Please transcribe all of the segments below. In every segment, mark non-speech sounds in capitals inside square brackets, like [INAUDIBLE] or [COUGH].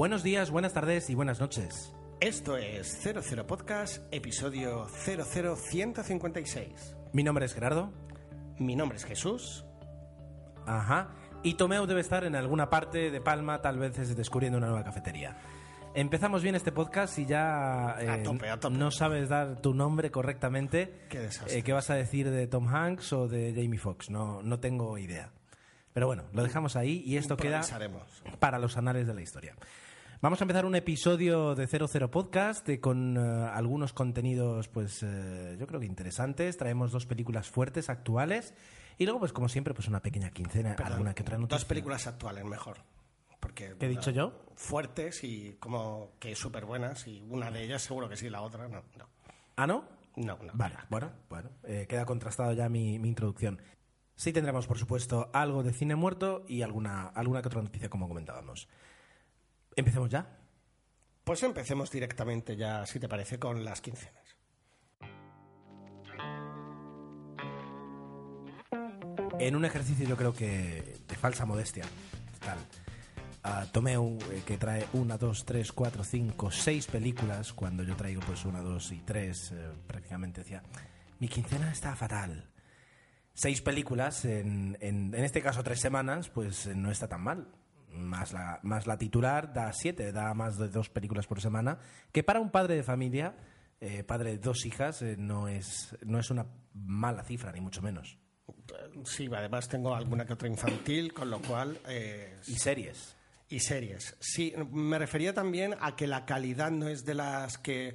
Buenos días, buenas tardes y buenas noches. Esto es 00 Podcast, episodio 00156. Mi nombre es Gerardo. Mi nombre es Jesús. Ajá. Y Tomeu debe estar en alguna parte de Palma, tal vez es descubriendo una nueva cafetería. Empezamos bien este podcast y ya eh, A tope, a tope. no sabes dar tu nombre correctamente. Qué desastre. Eh, ¿Qué vas a decir de Tom Hanks o de Jamie Foxx? No, no tengo idea. Pero bueno, lo dejamos ahí y esto queda para los anales de la historia. Vamos a empezar un episodio de 00 Podcast eh, con eh, algunos contenidos, pues eh, yo creo que interesantes. Traemos dos películas fuertes, actuales. Y luego, pues como siempre, pues una pequeña quincena, Perdón, alguna que otra noticia. Dos películas actuales, mejor. Porque, ¿Qué he dicho yo? Fuertes y como que súper buenas. Y una de ellas seguro que sí, la otra no. No, ¿Ah, no? no. no. Vale, bueno, bueno, eh, queda contrastado ya mi, mi introducción. Sí tendremos, por supuesto, algo de cine muerto y alguna, alguna que otra noticia, como comentábamos. ¿Empecemos ya? Pues empecemos directamente ya, si te parece, con las quincenas. En un ejercicio yo creo que de falsa modestia, tal. ah, tomé un, eh, que trae una, dos, tres, cuatro, cinco, seis películas, cuando yo traigo pues una, dos y tres, eh, prácticamente decía, mi quincena está fatal. Seis películas, en, en, en este caso tres semanas, pues no está tan mal. Más la, más la titular da siete, da más de dos películas por semana, que para un padre de familia, eh, padre de dos hijas, eh, no, es, no es una mala cifra, ni mucho menos. Sí, además tengo alguna que otra infantil, con lo cual... eh, Y series. Y series. Sí, me refería también a que la calidad no es de las que...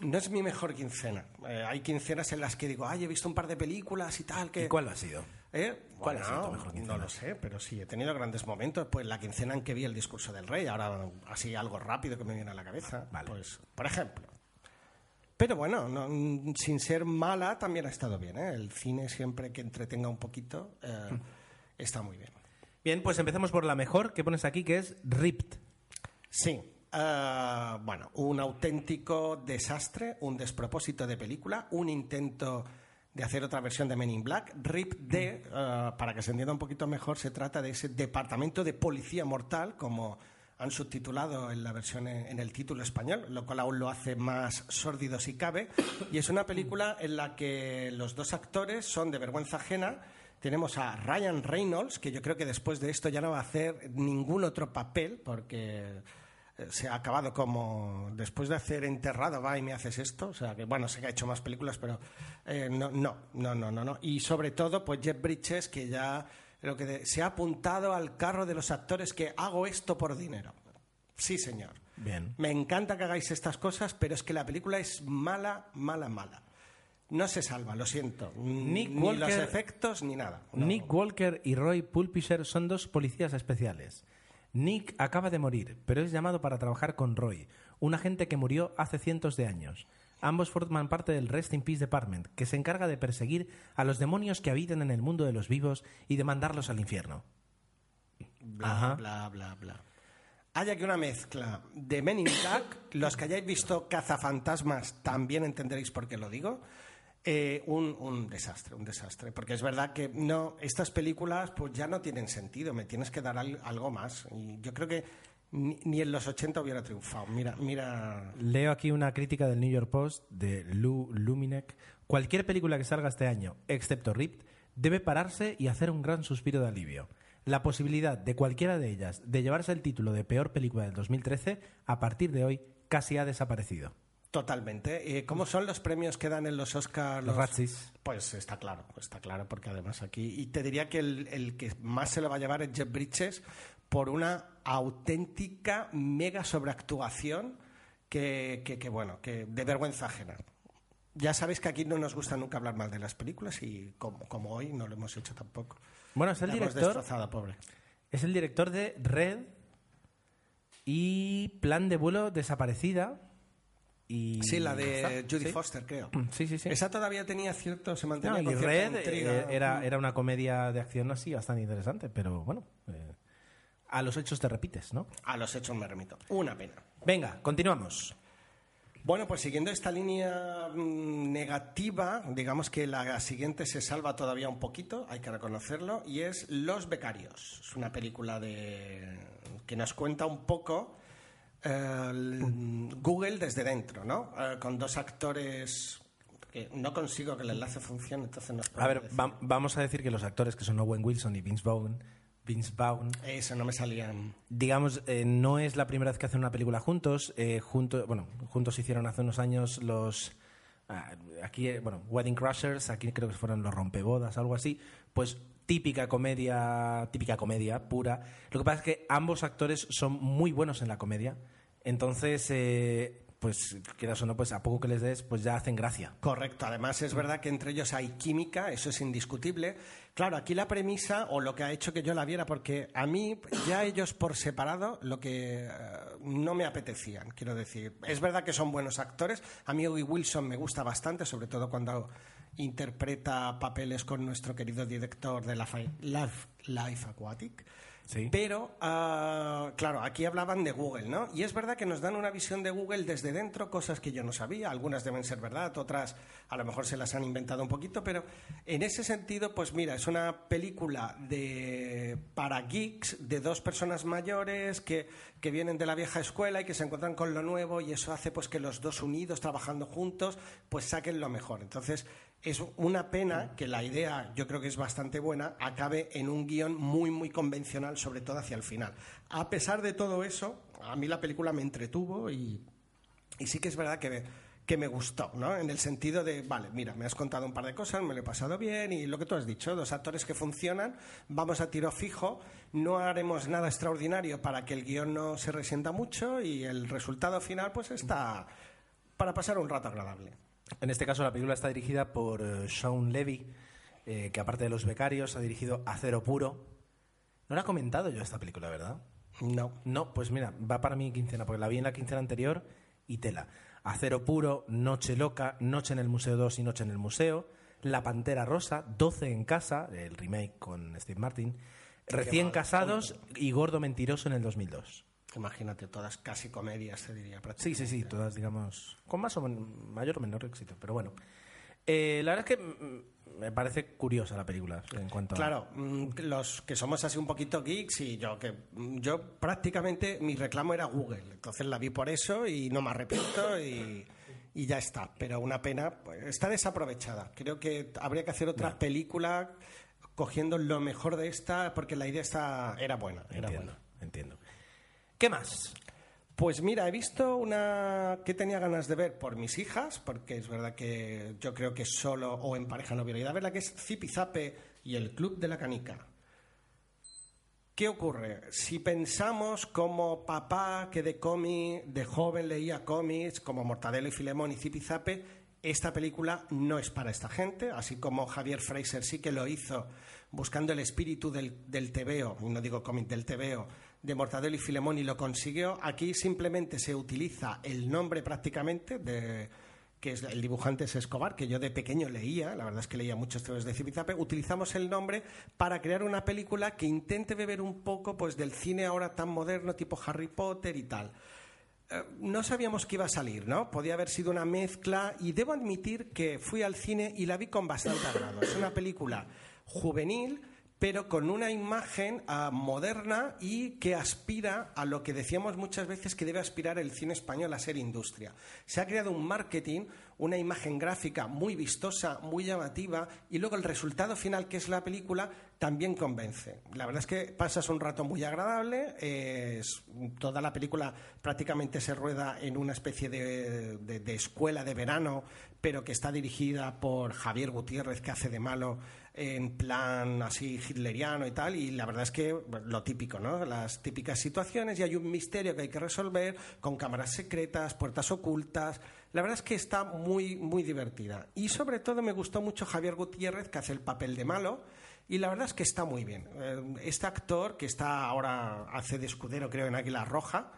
No es mi mejor quincena. Hay quincenas en las que digo, ay, he visto un par de películas y tal, que... ¿Y cuál ha sido? ¿Eh? ¿Cuál ha Bueno, sido tu mejor quincena? No lo sé, pero sí, he tenido grandes momentos. Pues la quincena en que vi el discurso del rey, ahora así algo rápido que me viene a la cabeza. Vale. Pues, por ejemplo. Pero bueno, no, sin ser mala, también ha estado bien. ¿eh? El cine siempre que entretenga un poquito eh, está muy bien. Bien, pues empecemos por la mejor que pones aquí, que es Ripped. Sí. bueno, un auténtico desastre, un despropósito de película, un intento de hacer otra versión de Men in Black. RIP D, eh, para que se entienda un poquito mejor, se trata de ese departamento de policía mortal, como han subtitulado en la versión en, el título español, lo cual aún lo hace más sórdido si cabe. Y es una película en la que los dos actores son de vergüenza ajena. Tenemos a Ryan Reynolds, que yo creo que después de esto ya no va a hacer ningún otro papel, porque se ha acabado como después de hacer enterrado va y me haces esto. O sea que bueno sé que ha hecho más películas pero eh, no no no no no no. Y sobre todo pues Jeff Bridges que ya lo que de- se ha apuntado al carro de los actores que hago esto por dinero. Sí señor. Bien. me encanta que hagáis estas cosas pero es que la película es mala mala mala. No se salva lo siento. Nick ni los Walker- efectos ni nada. No. Nick Walker y Roy Pulpisher son dos policías especiales. Nick acaba de morir, pero es llamado para trabajar con Roy, un agente que murió hace cientos de años. Ambos forman parte del Rest in Peace Department, que se encarga de perseguir a los demonios que habitan en el mundo de los vivos y de mandarlos al infierno. bla, Ajá. bla, bla, bla. Hay aquí una mezcla de Men in Black. Los que hayáis visto Cazafantasmas también entenderéis por qué lo digo. Eh, un, desastre, un desastre. Porque es verdad que no, estas películas pues ya no tienen sentido. Me tienes que dar al- algo más. Y yo creo que ni, ni en los 80 hubiera triunfado. Mira, mira. Leo aquí una crítica del New York Post de Lou Luminek. Cualquier película que salga este año, excepto Ripped, debe pararse y hacer un gran suspiro de alivio. La posibilidad de cualquiera de ellas de llevarse el título de peor película del 2013, a partir de hoy, casi ha desaparecido. Totalmente. Eh, ¿Cómo son los premios que dan en los Oscars? Los Razzies. Pues está claro, está claro, porque además aquí. Y te diría que el, el que más se lo va a llevar es Jeff Bridges por una auténtica mega sobreactuación que, que, que, bueno, que de vergüenza ajena. Ya sabéis que aquí no nos gusta nunca hablar mal de las películas y como, como hoy no lo hemos hecho tampoco. Bueno, es el La director. destrozado, pobre. Es el director de Red y Plan de vuelo desaparecida. Y Sí, la de Judy sí. Foster, creo. Sí, sí, sí. Esa todavía tenía cierto, se No, mantenía y con Red intriga. eh, era, era una comedia de acción así bastante interesante, pero bueno, eh, a los hechos te repites, ¿no? A los hechos me remito. Una pena. Venga, continuamos. Bueno, pues siguiendo esta línea mm, negativa, digamos que la siguiente se salva todavía un poquito, hay que reconocerlo, y es Los Becarios. Es una película de que nos cuenta un poco el- Google desde dentro, ¿no? Eh, con dos actores que no consigo que el enlace funcione, entonces nos A ver, va- vamos a decir que los actores que son Owen Wilson y Vince Vaughn, Vince Vaughn Eso no me salían. digamos, eh, no es la primera vez que hacen una película juntos. eh, junto, bueno, juntos hicieron hace unos años los. ah, aquí, bueno, Wedding Crashers, aquí creo que fueron los rompebodas, algo así. Pues típica comedia, típica comedia pura. Lo que pasa es que ambos actores son muy buenos en la comedia. Entonces, eh, pues, quieras o no, pues a poco que les des, pues ya hacen gracia. Correcto, además es verdad que entre ellos hay química, eso es indiscutible. Claro, aquí la premisa o lo que ha hecho que yo la viera, porque a mí ya ellos por separado lo que eh, no me apetecían, quiero decir. Es verdad que son buenos actores, a mí Wilson me gusta bastante, sobre todo cuando interpreta papeles con nuestro querido director de la Life, Life Aquatic. Sí. Pero, ah, claro, aquí hablaban de Google, ¿no? Y es verdad que nos dan una visión de Google desde dentro, cosas que yo no sabía. Algunas deben ser verdad, otras a lo mejor se las han inventado un poquito, pero en ese sentido, pues mira, es una película de para geeks de dos personas mayores que, que vienen de la vieja escuela y que se encuentran con lo nuevo y eso hace pues que los dos unidos, trabajando juntos, pues saquen lo mejor. Entonces, es una pena que la idea, yo creo que es bastante buena, acabe en un guion muy, muy convencional, sobre todo hacia el final. A pesar de todo eso, a mí la película me entretuvo y, y sí que es verdad que me, que me gustó, ¿no? En el sentido de, vale, mira, me has contado un par de cosas, me lo he pasado bien y lo que tú has dicho, dos actores que funcionan, vamos a tiro fijo, no haremos nada extraordinario para que el guion no se resienta mucho y el resultado final pues está para pasar un rato agradable. En este caso, la película está dirigida por eh, Sean Levy, eh, que aparte de Los Becarios, ha dirigido Acero Puro. No la he comentado yo esta película, ¿verdad? No. No, pues mira, va para mi quincena, porque la vi en la quincena anterior y tela. Acero Puro, Noche Loca, Noche en el Museo 2 y Noche en el Museo, La Pantera Rosa, 12 en Casa, el remake con Steve Martin, Recién Casados y Gordo Mentiroso en el 2002. Imagínate, todas casi comedias, te diría. Sí, sí, sí, todas, digamos, con más o men- mayor o menor éxito, pero bueno. Eh, la verdad es que me parece curiosa la película en cuanto a... Claro, mm, los que somos así un poquito geeks y yo que mm, yo prácticamente mi reclamo era Google, entonces la vi por eso y no me arrepiento y, y ya está. Pero una pena, pues, está desaprovechada. Creo que habría que hacer otra película cogiendo lo mejor de esta porque la idea está era buena, era entiendo, buena. entiendo. ¿Qué más? Pues mira, he visto una que tenía ganas de ver por mis hijas, porque es verdad que yo creo que solo o en pareja no ido a verla, que es Zipizape y el Club de la Canica. ¿Qué ocurre? Si pensamos como papá que de cómic, de joven leía cómics, como Mortadelo y Filemón y Zipizape, esta película no es para esta gente, así como Javier Fraser sí que lo hizo buscando el espíritu del, del tebeo, y no digo cómic del tebeo, de Mortadelo y Filemón y lo consiguió. Aquí simplemente se utiliza el nombre prácticamente de que es el dibujante es Escobar, que yo de pequeño leía, la verdad es que leía muchos temas de Zipizape, utilizamos el nombre para crear una película que intente beber un poco pues del cine ahora tan moderno, tipo Harry Potter y tal. Eh, no sabíamos que iba a salir, ¿no? Podía haber sido una mezcla y debo admitir que fui al cine y la vi con bastante agrado. Es una película juvenil, pero con una imagen ah, moderna y que aspira a lo que decíamos muchas veces que debe aspirar el cine español a ser industria. Se ha creado un marketing, una imagen gráfica muy vistosa, muy llamativa y luego el resultado final que es la película también convence. La verdad es que pasas un rato muy agradable, es- toda la película prácticamente se rueda en una especie de- de escuela de verano, pero que está dirigida por Javier Gutiérrez, que hace de malo en plan así hitleriano y tal, y la verdad es que lo típico, ¿no? Las típicas situaciones y hay un misterio que hay que resolver con cámaras secretas, puertas ocultas, La verdad es que está muy, muy divertida. Y sobre todo me gustó mucho Javier Gutiérrez, que hace el papel de malo. Y la verdad es que está muy bien. Eh, Este actor, que está ahora, hace de escudero, creo, en Águila Roja,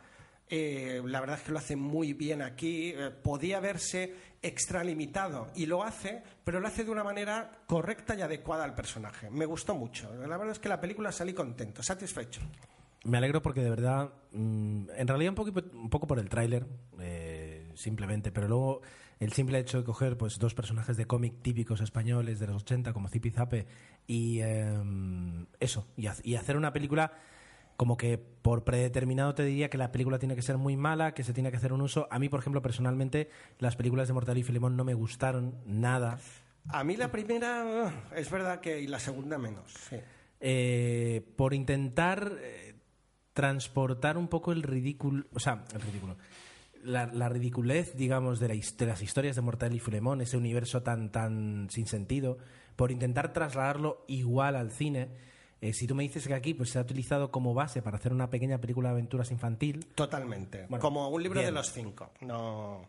eh, la verdad es que lo hace muy bien aquí. Eh, podía verse extralimitado y lo hace, pero lo hace de una manera correcta y adecuada al personaje. Me gustó mucho. La verdad es que la película salí contento, satisfecho. Me alegro porque de verdad, mm, en realidad un poco, un poco por el tráiler, eh, simplemente, pero luego el simple hecho de coger pues dos personajes de cómic típicos españoles de los 80 como Zipi Zape y em, eso, y, y hacer una película como que por predeterminado te diría que la película tiene que ser muy mala, que se tiene que hacer un uso. A mí, por ejemplo, personalmente, las películas de Mortal y Filemón no me gustaron nada. A mí la primera eh, es verdad que y la segunda menos. sí. eh, por intentar eh, transportar un poco el ridículo, o sea, el ridículo, la, la ridiculez, digamos, de, la de las historias de Mortal y Filemón, ese universo tan, tan sin sentido, por intentar trasladarlo igual al cine. Eh, si tú me dices que aquí pues, se ha utilizado como base para hacer una pequeña película de aventuras infantil, Totalmente. Bueno, Como un libro de los cinco. No,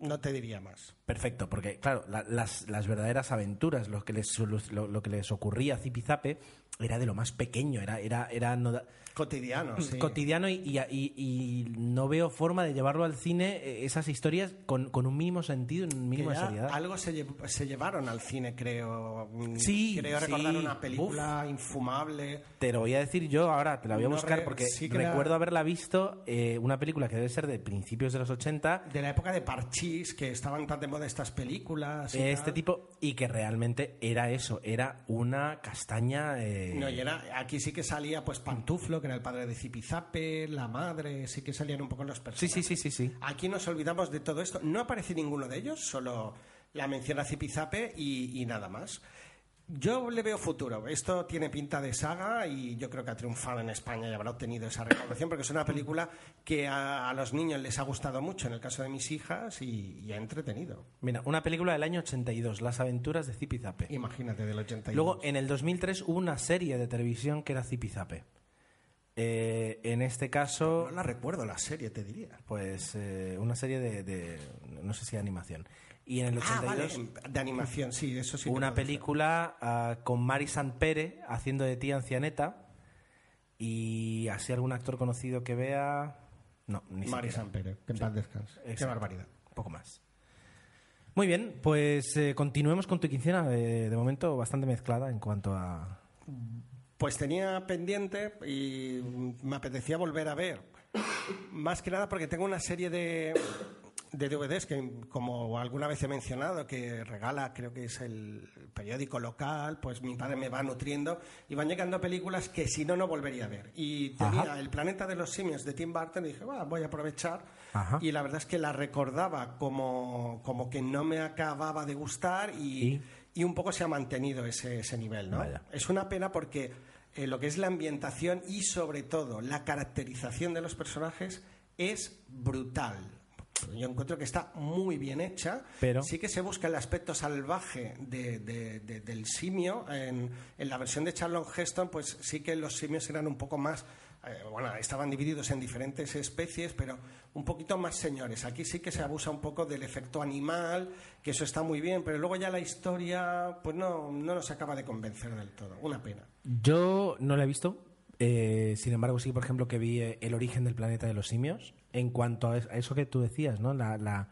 no te diría más. Perfecto, porque claro, la- las, las verdaderas aventuras, lo que les, lo, lo que les ocurría a Zipizape era de lo más pequeño, era, era, era no da- Cotidiano, sí. cotidiano y, y- y- no veo forma de llevarlo al cine eh, esas historias con, con un mínimo sentido, un mínimo de seriedad. algo se, lle- se llevaron al cine, creo. Mm, Sí, Creo sí. recordar una película infumable. Te lo voy a decir yo ahora, te la voy a buscar porque sí recuerdo haberla visto, eh, una película que debe ser de principios de los 80, De la época de Parchís, que estaban tan de moda estas películas. y este tal. tipo, y que realmente era eso, era una castaña... eh, No, y era, aquí sí que salía pues Pantuflo, que era el padre de Zipizape, la madre, sí que salían un poco los Sí, personajes. sí, sí, sí, sí. Aquí nos olvidamos de todo esto. No aparece ninguno de ellos, solo la menciona Zipizape y, y nada más. Yo le veo futuro. Esto tiene pinta de saga y yo creo que ha triunfado en España y habrá obtenido esa recaudación porque es una película que a, a los niños les ha gustado mucho, en el caso de mis hijas, y, y ha entretenido. Mira, una película del año 82, Las aventuras de Zipizape. Imagínate, del 81. Luego, en el 2003 hubo una serie de televisión que era Zipizape. Eh, en este caso, No la recuerdo la serie, te diría. pues eh, una serie de, de- no sé si de animación. Y en el Ah, 82 vale, de animación, sí, eso sí. una película ah, con Mari Pere haciendo de tía ancianeta y así algún actor conocido que vea no ni Mari siquiera. Sampere, que en paz descanse. Qué barbaridad. poco más muy bien pues eh, continuemos con tu quincena de momento bastante mezclada en cuanto a Pues tenía pendiente y me apetecía volver a ver. Más que nada porque tengo una serie de, de DVDs que, como alguna vez he mencionado, que regala, creo que es el periódico local, pues mi padre me va nutriendo y van llegando películas que si no, no volvería a ver. Y tenía Ajá. El planeta de los simios de Tim Burton y dije, "Va, voy a aprovechar. Ajá. Y la verdad es que la recordaba como, como que no me acababa de gustar y, ¿Y? y un poco se ha mantenido ese, ese nivel, ¿no? Vaya. Es una pena porque eh, lo que es la ambientación y sobre todo la caracterización de los personajes es brutal. Yo encuentro que está muy bien hecha. Pero- Sí que se busca el aspecto salvaje de- de- de- del simio. En, en la versión de Charlton Heston, pues sí que los simios eran un poco más... eh, bueno, estaban divididos en diferentes especies, pero un poquito más señores. Aquí sí que se abusa un poco del efecto animal, que eso está muy bien, pero luego ya la historia, pues no, no nos acaba de convencer del todo. Una pena. yo no la he visto eh, sin embargo sí por ejemplo que vi eh, el origen del planeta de los simios en cuanto a es- a eso que tú decías no la la,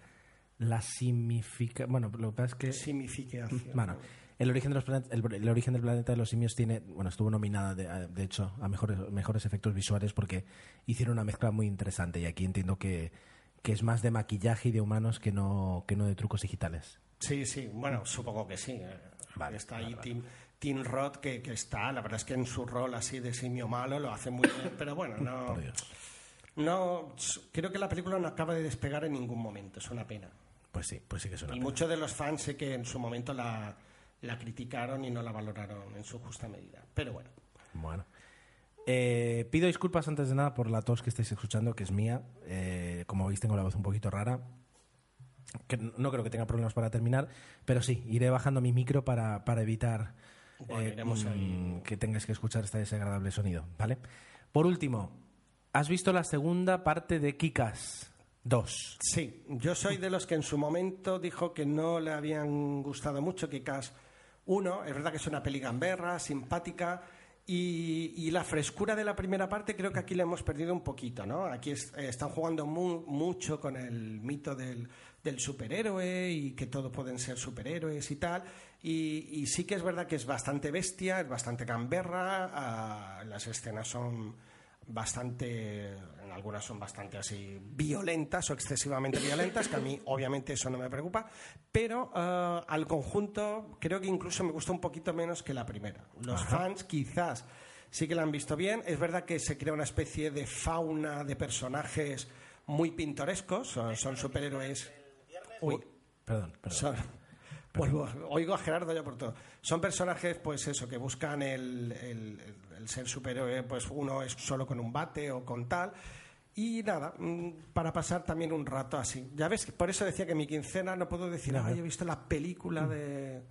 la significa bueno lo que pasa es que Significación. Bueno, el origen, de los planet- el, el origen del planeta de los simios tiene, bueno, estuvo nominada de, de hecho a mejores, mejores efectos visuales porque hicieron una mezcla muy interesante y aquí entiendo que, que es más de maquillaje y de humanos que no, que no de trucos digitales. Sí, sí, bueno, supongo que sí. eh. Vale, está ahí vale. Tim, Tim Roth, que, que está, la verdad es que en su rol así de simio malo lo hace muy bien, pero bueno, [LAUGHS] no, no creo que la película no acaba de despegar en ningún momento, es una pena. Pues sí, pues sí que es una Y pena. muchos de los fans sé que en su momento la, la criticaron y no la valoraron en su justa medida. Pero bueno, Bueno. Eh, pido disculpas antes de nada por la tos que estáis escuchando, que es mía. Eh, como veis, tengo la voz un poquito rara. Que no creo que tenga problemas para terminar, pero sí, iré bajando mi micro para, para evitar Bueno, eh, mm, que tengáis que escuchar este desagradable sonido. ¿vale? Por último, ¿has visto la segunda parte de Kikas? Dos. Sí, yo soy de los que en su momento dijo que no le habían gustado mucho Kikas 1. Es verdad que es una peli gamberra, simpática. Y, la frescura de la primera parte creo que aquí le hemos perdido un poquito, ¿no? Aquí es- eh, están jugando mu- mucho con el mito del, superhéroe y que todos pueden ser superhéroes y tal. Y, y sí que es verdad que es bastante bestia, es bastante gamberra, ah, las escenas son bastante, en algunas son bastante así violentas o excesivamente violentas, que a mí obviamente eso no me preocupa, pero eh, al conjunto creo que incluso me gusta un poquito menos que la primera. Los fans quizás sí que la han visto bien, es verdad que se crea una especie de fauna de personajes muy pintorescos, son, son superhéroes... Uy, Perdón, perdón. son- vuelvo, oigo a Gerardo ya por todo. Son personajes, pues eso, que buscan el, el- el ser superhéroe, pues uno es solo con un bate o con tal. Y nada, mm, para pasar también un rato así. Ya ves, por eso decía que mi quincena no puedo decir, No, "Ay, no. he visto la película de...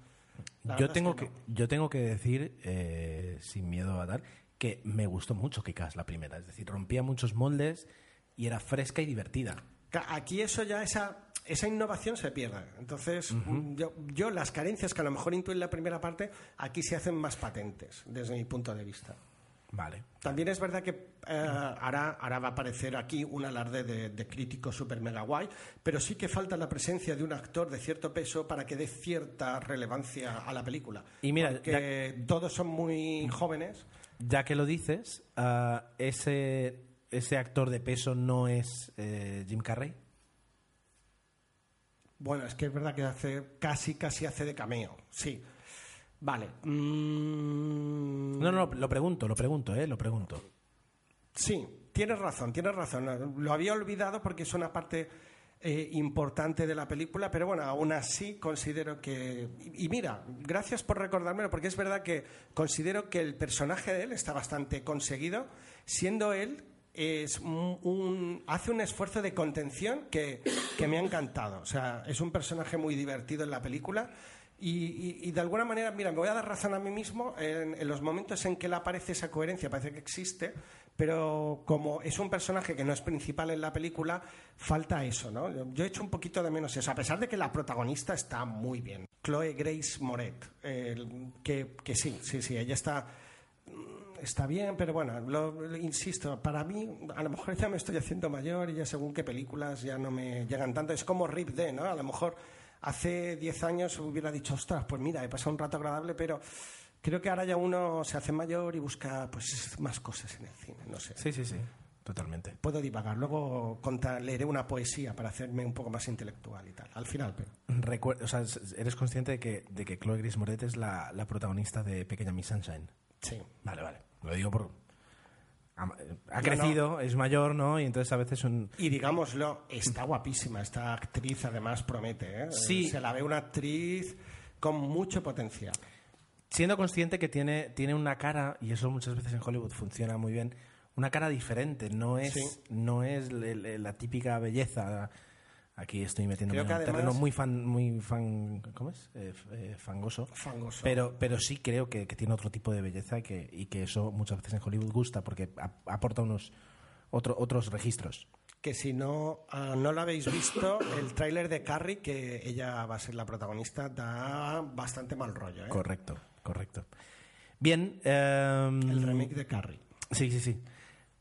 La Yo tengo es que, no. yo tengo que decir, eh, sin miedo a dar, que me gustó mucho Kikas la primera. Es decir, rompía muchos moldes y era fresca y divertida. Aquí eso ya, esa, esa innovación se pierde. Entonces, mm, yo, yo las carencias que a lo mejor intuí en la primera parte, aquí se hacen más patentes, desde mi punto de vista. Vale. También es verdad que eh, ahora, ahora va a aparecer aquí un alarde de, de crítico super mega guay, pero sí que falta la presencia de un actor de cierto peso para que dé cierta relevancia a la película. Y mira, Porque todos son muy jóvenes. Ya que lo dices, ah, ese, ese actor de peso no es eh, Jim Carrey. Bueno, es que es verdad que hace casi, casi hace de cameo. Sí. Vale. Mm, No, no, lo pregunto, lo pregunto, eh, lo pregunto. Sí, tienes razón, tienes razón. Lo había olvidado porque es una parte eh, importante de la película, pero bueno, aún así considero que... Y, y mira, gracias por recordármelo, porque es verdad que considero que el personaje de él está bastante conseguido, siendo él... Es un, hace un esfuerzo de contención que, me ha encantado. O sea, es un personaje muy divertido en la película y, de alguna manera, mira, me voy a dar razón a mí mismo en, los momentos en que le aparece esa coherencia, parece que existe, pero como es un personaje que no es principal en la película, falta eso, ¿no? Yo, he hecho un poquito de menos eso, a pesar de que la protagonista está muy bien. Chloe Grace Moret, que, sí, sí, sí, ella está está bien, pero bueno, lo, insisto, para mí, a lo mejor ya me estoy haciendo mayor y ya según qué películas ya no me llegan tanto. Es como Rip D, ¿no? A lo mejor hace 10 años hubiera dicho, ostras, pues mira, he pasado un rato agradable, pero creo que ahora ya uno se hace mayor y busca pues más cosas en el cine, no sé. Sí, sí, sí, totalmente. Puedo divagar, luego conta- leeré una poesía para hacerme un poco más intelectual y tal, al final, pero... Recuer- o sea, eres consciente de que, de que Chloe Grace Moretz es la, la protagonista de Pequeña Miss Sunshine. Sí. Vale, vale. Lo digo por. Ha, ha No, crecido, es mayor, ¿no? Y entonces a veces un. Y digámoslo, está guapísima, esta actriz además promete, ¿eh? Sí. Se la ve una actriz con mucho potencial. Siendo consciente que tiene, tiene una cara, y eso muchas veces en Hollywood funciona muy bien, una cara diferente, no es, Sí. no es le- le- la típica belleza. Aquí estoy metiéndome en un además- terreno muy fan, muy fan, ¿cómo es? Eh, eh, fangoso. Fangoso. Pero, pero sí creo que, que tiene otro tipo de belleza y que, y que eso muchas veces en Hollywood gusta porque ap- aporta unos otro- otros registros. Que si no, ah, no lo habéis visto, el tráiler de Carrie, que ella va a ser la protagonista, da bastante mal rollo. ¿eh? Correcto, correcto. Bien. em, El remake de Carrie. Sí, sí, sí.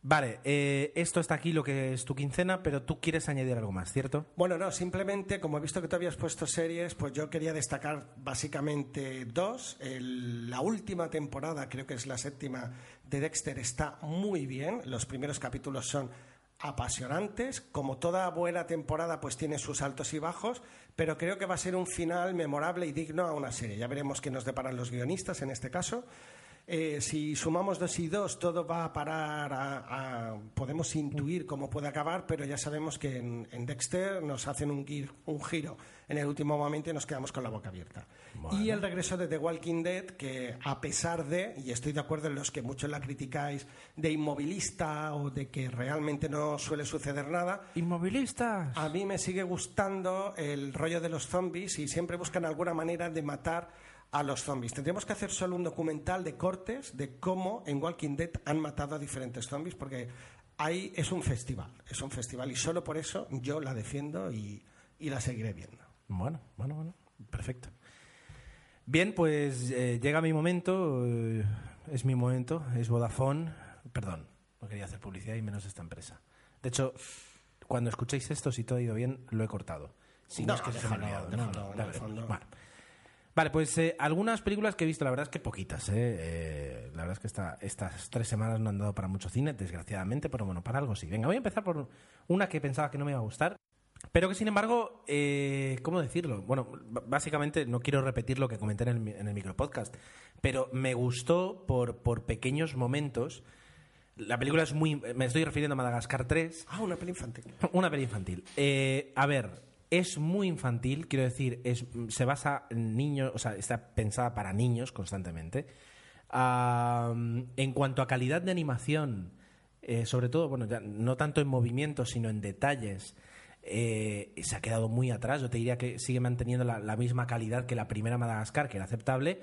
Vale, eh, esto está aquí lo que es tu quincena, pero tú quieres añadir algo más, ¿cierto? Bueno, no, simplemente, como he visto que tú habías puesto series, pues yo quería destacar básicamente dos. El- la última temporada, creo que es la séptima, de Dexter está muy bien. Los primeros capítulos son apasionantes. Como toda buena temporada, pues tiene sus altos y bajos, pero creo que va a ser un final memorable y digno a una serie. Ya veremos qué nos deparan los guionistas en este caso. Eh, si sumamos dos y dos, todo va a parar a, a- Podemos intuir cómo puede acabar, pero ya sabemos que en, en Dexter nos hacen un, gir- un giro en el último momento y nos quedamos con la boca abierta. Y el regreso de The Walking Dead, que a pesar de, y estoy de acuerdo en los que muchos la criticáis, de inmovilista o de que realmente no suele suceder nada, Inmovilistas. a mí me sigue gustando el rollo de los zombies y siempre buscan alguna manera de matar a los zombies. Tendríamos que hacer solo un documental de cortes de cómo en Walking Dead han matado a diferentes zombies porque Ahí es un festival, es un festival y solo por eso yo la defiendo y, y la seguiré viendo. Bueno, bueno, bueno, perfecto. Bien, pues eh, llega mi momento, eh, es mi momento, es Vodafone. Perdón, no quería hacer publicidad y menos esta empresa. De hecho, cuando escuchéis esto, si todo ha ido bien, lo he cortado. Si no, No, es que se me ha olvidado. No, no, fondo. Bueno. Vale, pues eh, algunas películas que he visto, la verdad es que poquitas. ¿eh? Eh, la verdad es que esta- estas tres semanas no han dado para mucho cine, desgraciadamente, pero bueno, para algo sí. Venga, voy a empezar por una que pensaba que no me iba a gustar, pero que sin embargo, eh, ¿cómo decirlo? Bueno, básicamente no quiero repetir lo que comenté en el, en el micropodcast, pero me gustó por, por pequeños momentos. La película es muy... Me estoy refiriendo a Madagascar 3, Ah, una peli infantil. [LAUGHS] una peli infantil. Eh, a ver, es muy infantil, quiero decir, es, se basa en niños, o sea, está pensada para niños constantemente. En cuanto a calidad de animación, eh, sobre todo, bueno, ya no tanto en movimiento, sino en detalles, eh, se ha quedado muy atrás. Yo te diría que sigue manteniendo la misma calidad que la primera Madagascar, que era aceptable,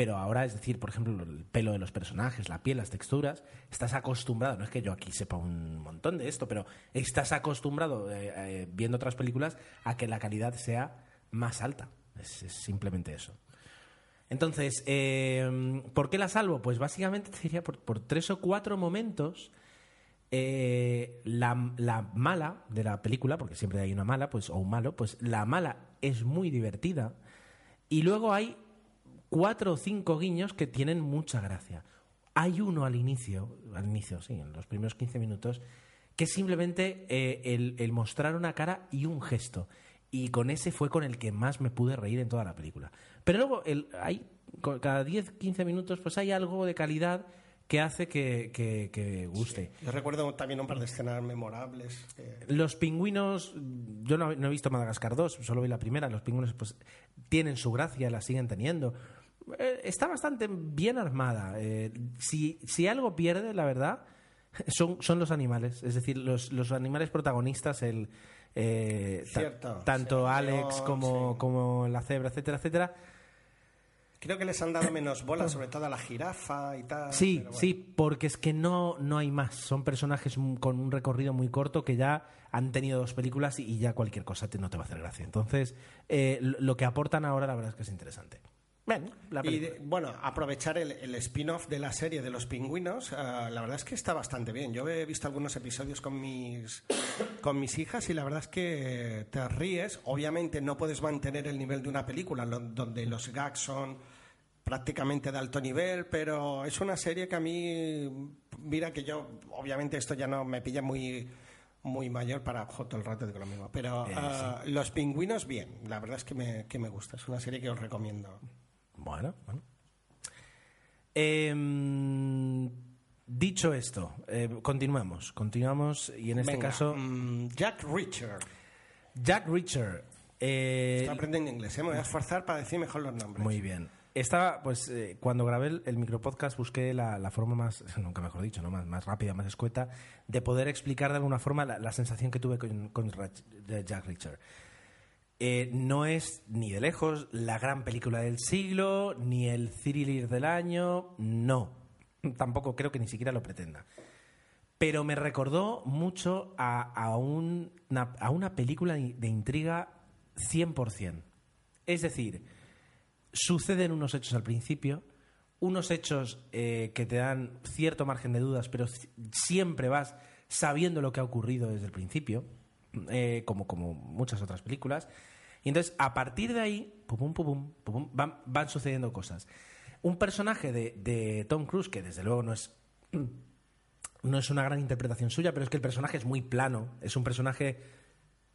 pero ahora, es decir, por ejemplo, el pelo de los personajes, la piel, las texturas, estás acostumbrado, no es que yo aquí sepa un montón de esto, pero estás acostumbrado, eh, eh, viendo otras películas, a que la calidad sea más alta. Es, simplemente eso. Entonces, eh, ¿por qué la salvo? Pues básicamente te diría por, por tres o cuatro momentos. eh, la, la mala de la película, porque siempre hay una mala, pues, o un malo, pues la mala es muy divertida. Y luego hay cuatro o cinco guiños que tienen mucha gracia. Hay uno al inicio, al inicio, sí, en los primeros 15 minutos, que es simplemente eh, el, el mostrar una cara y un gesto. Y con ese fue con el que más me pude reír en toda la película. Pero luego, el, hay, cada 10, 15 minutos, pues hay algo de calidad que hace que, que- que guste. Yo recuerdo también un par de escenas memorables. que- Los pingüinos, yo no, no he visto Madagascar 2, solo vi la primera. Los pingüinos pues tienen su gracia, la siguen teniendo. Eh, está bastante bien armada. Eh, si, si algo pierde, la verdad, [LAUGHS] son, son los animales. Es decir, los, los animales protagonistas, el, eh, Cierto, tanto sí, Alex como, sí. como la cebra, etcétera, etcétera. Creo que les han dado menos [COUGHS] bolas, sobre todo a la jirafa y tal. Sí, bueno. sí, porque es que no, no hay más. Son personajes con un recorrido muy corto que ya han tenido dos películas y, ya cualquier cosa te- no te va a hacer gracia. Entonces, eh, lo que aportan ahora, la verdad es que es interesante. La Y de- bueno, aprovechar el, el spin-off de la serie de los pingüinos, ah, la verdad es que está bastante bien. Yo he visto algunos episodios con mis, con mis hijas y la verdad es que te ríes. Obviamente no puedes mantener el nivel de una película lo- donde los gags son prácticamente de alto nivel, pero es una serie que a mí, mira que yo, obviamente esto ya no me pilla muy muy mayor para ojo, todo el rato digo lo mismo pero Eh, ah, los pingüinos bien la verdad es que me, que me gusta es una serie que os recomiendo Bueno, bueno. Em, dicho esto, eh, continuamos. Continuamos y en este Venga, caso, mm, Jack Reacher. Jack Reacher. eh, Estoy aprendiendo inglés, ¿eh? me voy a esforzar para decir mejor los nombres. Muy bien. Estaba, pues, eh, cuando grabé el, el micropodcast busqué la, la forma más, [LAUGHS] nunca mejor dicho, ¿no? más, más rápida, más escueta, de poder explicar de alguna forma la, la sensación que tuve con, con Rach- de Jack Reacher. Eh, no es ni de lejos la gran película del siglo, ni el thriller del año, no. [LAUGHS] Tampoco creo que ni siquiera lo pretenda. Pero me recordó mucho a, a un- una, película de intriga 100%. Es decir, suceden unos hechos al principio, unos hechos eh, que te dan cierto margen de dudas, pero siempre vas sabiendo lo que ha ocurrido desde el principio, eh, como, como muchas otras películas. Y entonces, a partir de ahí, pum, pum, pum, van, van sucediendo cosas. Un personaje de, de Tom Cruise, que desde luego no es no es una gran interpretación suya, pero es que el personaje es muy plano. Es un personaje.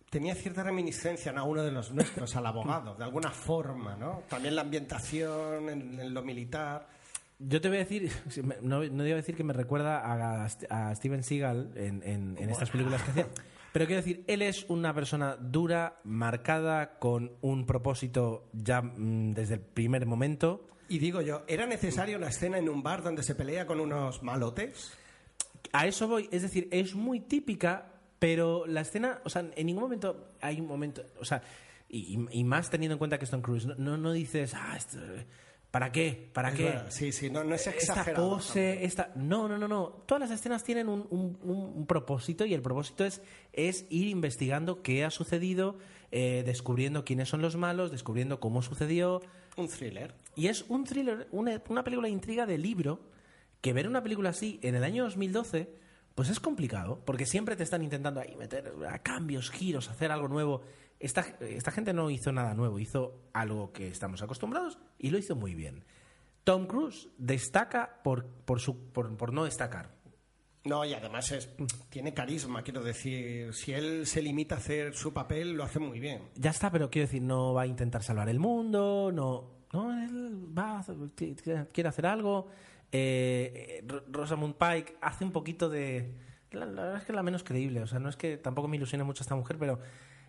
Tenía cierta reminiscencia a uno de los nuestros, al abogado, de alguna forma, ¿no? También la ambientación en, en lo militar. Yo te voy a decir, [LAUGHS] no, no a decir que me recuerda a, a Steven Seagal en, en- en estas películas que hacía, [LAUGHS] pero quiero decir, él es una persona dura, marcada, con un propósito ya mm, desde el primer momento. Y digo yo, ¿era necesaria una escena en un bar donde se pelea con unos malotes? A eso voy, es decir, es muy típica, pero la escena, o sea, en ningún momento hay un momento, o sea, y, y- y más teniendo en cuenta que es Tom Cruise, no, no, no dices, ah, esto- ¿Para qué? ¿Para Es qué? verdad, sí, sí, no- no es Esta exagerado pose, esta... No, no, no, no. Todas las escenas tienen un, un- un- un propósito y el propósito es, es ir investigando qué ha sucedido, eh, descubriendo quiénes son los malos, descubriendo cómo sucedió. Un thriller. Y es un thriller, una, una película de intriga de libro, que ver una película así en el año 2012, pues es complicado, porque siempre te están intentando ahí meter a cambios, giros, hacer algo nuevo. Esta, esta gente no hizo nada nuevo, hizo algo que estamos acostumbrados y lo hizo muy bien. Tom Cruise destaca por, por, su, por, por no destacar. No, y además es, tiene carisma, quiero decir. Si él se limita a hacer su papel, lo hace muy bien. Ya está, pero quiero decir, no va a intentar salvar el mundo, no, no él va quiere hacer algo. Eh, Ro- Rosamund Pike hace un poquito de... La, la verdad es que es la menos creíble, o sea, no es que tampoco me ilusione mucho esta mujer, pero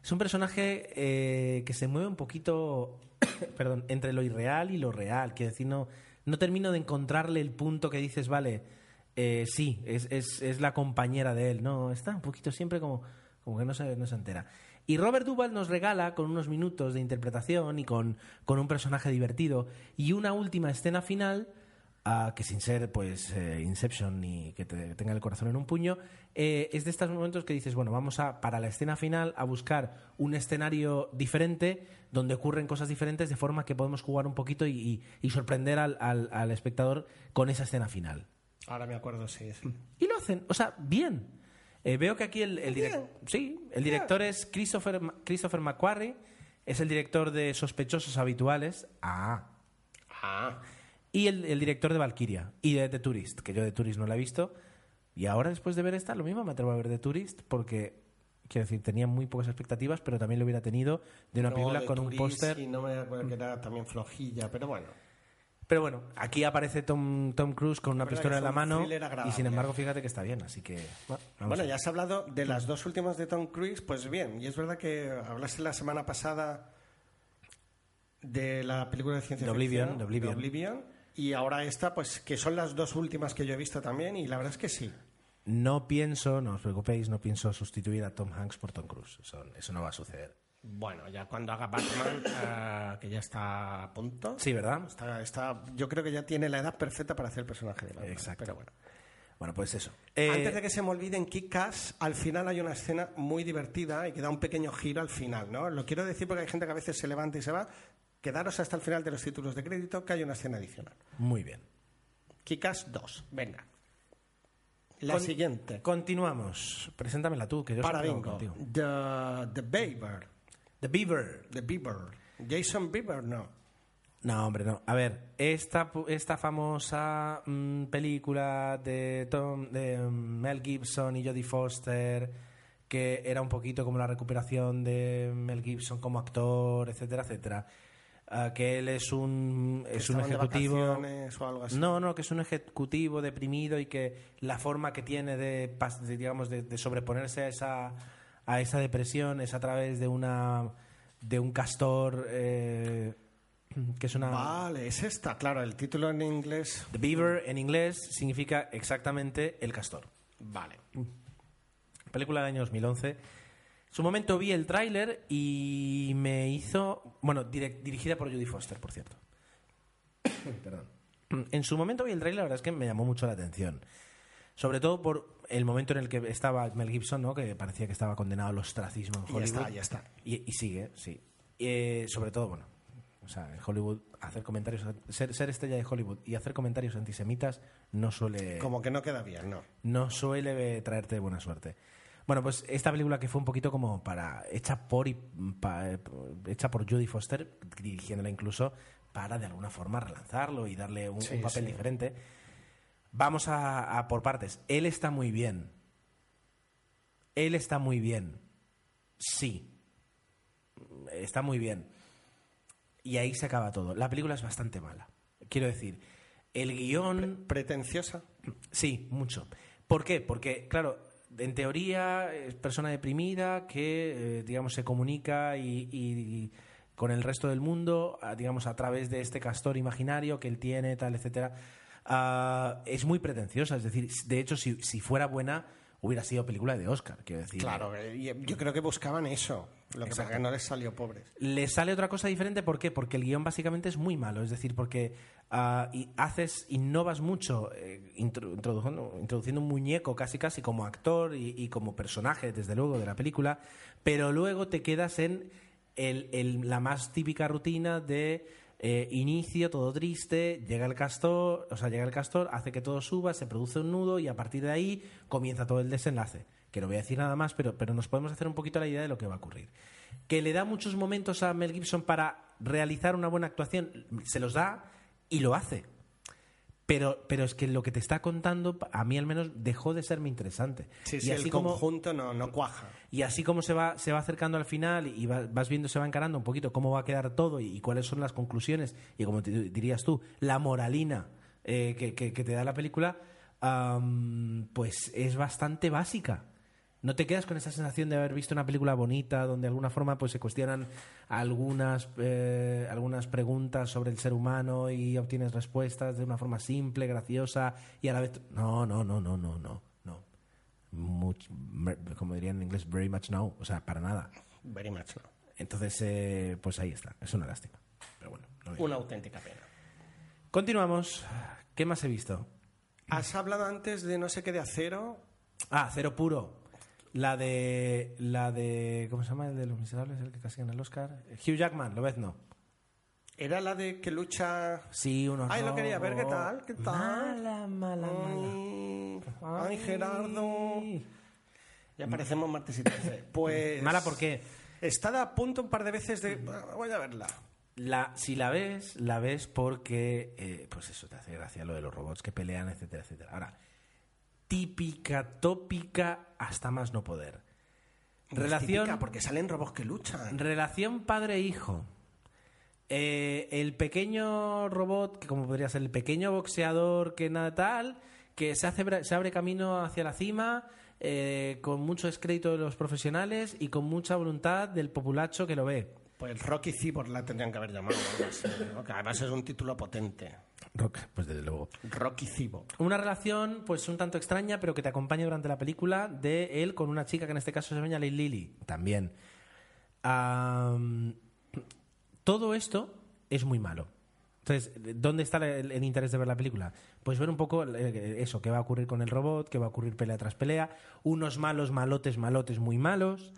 es un personaje eh, que se mueve un poquito, [COUGHS] perdón, entre lo irreal y lo real. Quiero decir, no, no termino de encontrarle el punto que dices, vale, eh, sí, es, es, es la compañera de él. No, está un poquito siempre como, como que no se, no se entera. Y Robert Duvall nos regala con unos minutos de interpretación y con, con un personaje divertido y una última escena final ah, que sin ser pues eh, Inception ni que te tenga el corazón en un puño, eh, es de estos momentos que dices, bueno, vamos a, para la escena final, a buscar un escenario diferente donde ocurren cosas diferentes de forma que podemos jugar un poquito y, y- y sorprender al, al- al espectador con esa escena final. Ahora me acuerdo, sí. sí. Y lo hacen, o sea, bien. Eh, veo que aquí el, el direc- sí, el director es Christopher, Christopher McQuarrie, es el director de Sospechosos Habituales, ah, Ah, y el, el director de Valkyria y de The Tourist, que yo de Tourist no la he visto. Y ahora, después de ver esta, lo mismo me atrevo a ver The Tourist porque, quiero decir, tenía muy pocas expectativas, pero también lo hubiera tenido de una no, película de con un póster. Y no me acuerdo que era también flojilla, pero bueno. Pero bueno, aquí aparece Tom, Tom Cruise con una pistola en la mano y sin embargo, fíjate que está bien, así que... bueno, ya has hablado de las dos últimas de Tom Cruise, pues bien, y es verdad que hablaste la semana pasada de la película de ciencia De Oblivion, ficción, de Oblivion. Oblivion, y ahora esta, pues que son las dos últimas que yo he visto también, y la verdad es que sí. No pienso, no os preocupéis, no pienso sustituir a Tom Hanks por Tom Cruise. Eso, eso no va a suceder. Bueno, ya cuando haga Batman, eh, [COUGHS] que ya está a punto. Sí, ¿verdad? Está, está, yo creo que ya tiene la edad perfecta para hacer el personaje de Batman. Exacto. Pero bueno. Bueno, pues eso. Eh, Antes de que se me olvide, en Kick-Ass, al final hay una escena muy divertida y que da un pequeño giro al final, ¿no? Lo quiero decir porque hay gente que a veces se levanta y se va. Quedaros hasta el final de los títulos de crédito que hay una escena adicional. Muy bien. Kick-Ass 2, venga. La Con- siguiente. Continuamos. Preséntamela tú, que yo Para bingo. contigo. The, the Beaver. The Beaver. The Beaver. Jason Beaver, no. No, hombre, no. A ver, esta, esta famosa mm, película de, Tom, de mm, Mel Gibson y Jodie Foster, que era un poquito como la recuperación de Mel Gibson como actor, etcétera, etcétera. Que él es un, es un de ejecutivo. o algo así. No, no, que es un ejecutivo deprimido y que la forma que tiene de, digamos, de, de sobreponerse a esa, a esa depresión es a través de una de un castor eh, que es una Vale, es esta, claro, el título en inglés. The Beaver en inglés significa exactamente el castor. Vale. Película del año 2011. En su momento vi el tráiler y me hizo... Bueno, dirigida por Judy Foster, por cierto. [COUGHS] Perdón. En su momento vi el tráiler, la verdad es que me llamó mucho la atención. Sobre todo por el momento en el que estaba Mel Gibson, ¿no? que parecía que estaba condenado al ostracismo en Ya Hollywood. está, ya está. Y, y sigue, sí. Eh, sobre todo, bueno, o sea, en Hollywood hacer comentarios, ser, ser estrella de Hollywood y hacer comentarios antisemitas no suele Como que no queda bien, ¿no? no suele traerte buena suerte. Bueno, pues esta película que fue un poquito como para hecha por y pa- hecha por Judy Foster, dirigiéndola incluso para de alguna forma relanzarlo y darle un, Sí, un papel sí. diferente. Vamos a, a por partes. Él está muy bien. Él está muy bien. Sí. Está muy bien. Y ahí se acaba todo. La película es bastante mala. Quiero decir, el guion... Pretenciosa. Sí, mucho. ¿Por qué? Porque, claro, en teoría es persona deprimida que, eh, digamos, se comunica y, y- y con el resto del mundo, a- digamos, a través de este castor imaginario que él tiene, tal, etcétera. Ah, es muy pretenciosa, es decir, de hecho, si, si fuera buena, hubiera sido película de Oscar, quiero decir. Claro, eh, y yo creo que buscaban eso. Lo que pasa que no les salió pobres. Le sale otra cosa diferente, ¿por qué? Porque el guion básicamente es muy malo, es decir, porque ah, y haces, innovas mucho eh, intro- introduciendo, un muñeco casi casi como actor y, como personaje, desde luego, de la película, pero luego te quedas en el- la más típica rutina de eh, inicio, todo triste, llega el castor, o sea, llega el castor, hace que todo suba, se produce un nudo y a partir de ahí comienza todo el desenlace. Que no voy a decir nada más, pero, pero nos podemos hacer un poquito la idea de lo que va a ocurrir. Que le da muchos momentos a Mel Gibson para realizar una buena actuación, se los da y lo hace. Pero, pero es que lo que te está contando, a mí al menos, dejó de serme interesante. Sí, y sí, así el como, conjunto no, no cuaja. y así como se va, se va acercando al final y va- vas viendo, se va encarando un poquito cómo va a quedar todo y, y cuáles son las conclusiones y como te- dirías tú, la moralina eh, que, que- que te da la película, am, pues es bastante básica. No te quedas con esa sensación de haber visto una película bonita donde de alguna forma pues se cuestionan algunas, eh, algunas preguntas sobre el ser humano y obtienes respuestas de una forma simple, graciosa y a la vez... No, no, no, no, no, no. no. Much- como dirían en inglés, very much no. O sea, para nada. Very much no. Entonces, eh, pues ahí está. Es una lástima. Pero bueno, no. Una auténtica pena. Continuamos. ¿Qué más he visto? Has hablado antes de no sé qué de acero. Ah, Cero Puro. La de. La de. ¿Cómo se llama? El de Los Miserables, el que casi gana el Oscar. Hugh Jackman, lo ves, no. Era la de que lucha. Sí, uno. Ay, lo quería ver, ¿qué tal? ¿Qué tal? Mala, mala, mala. Ay, Gerardo. Ya parecemos martes y 13. Pues. Mala, ¿por qué? Está a punto un par de veces de. Voy a verla. La, si la ves, la ves porque, eh, pues eso, te hace gracia lo de los robots que pelean, etcétera, etcétera. Ahora, típica, tópica, hasta más no poder. No Relación, típica, porque salen robots que luchan. relación padre-hijo. Eh, el pequeño robot, que como podría ser el pequeño boxeador que nada tal, que se, hace, se abre camino hacia la cima, eh, con mucho descrédito de los profesionales y con mucha voluntad del populacho que lo ve. Pues Rocky Cyborg la tendrían que haber llamado. además es un título potente. Rock, pues desde luego. Rocky Cyborg. Una relación, pues un tanto extraña, pero que te acompaña durante la película de él con una chica que en este caso se llama Lily Lily. También. Am, todo esto es muy malo. Entonces, ¿dónde está el, el interés de ver la película? Pues ver un poco eh, eso, qué va a ocurrir con el robot, qué va a ocurrir pelea tras pelea, unos malos, malotes, malotes muy malos,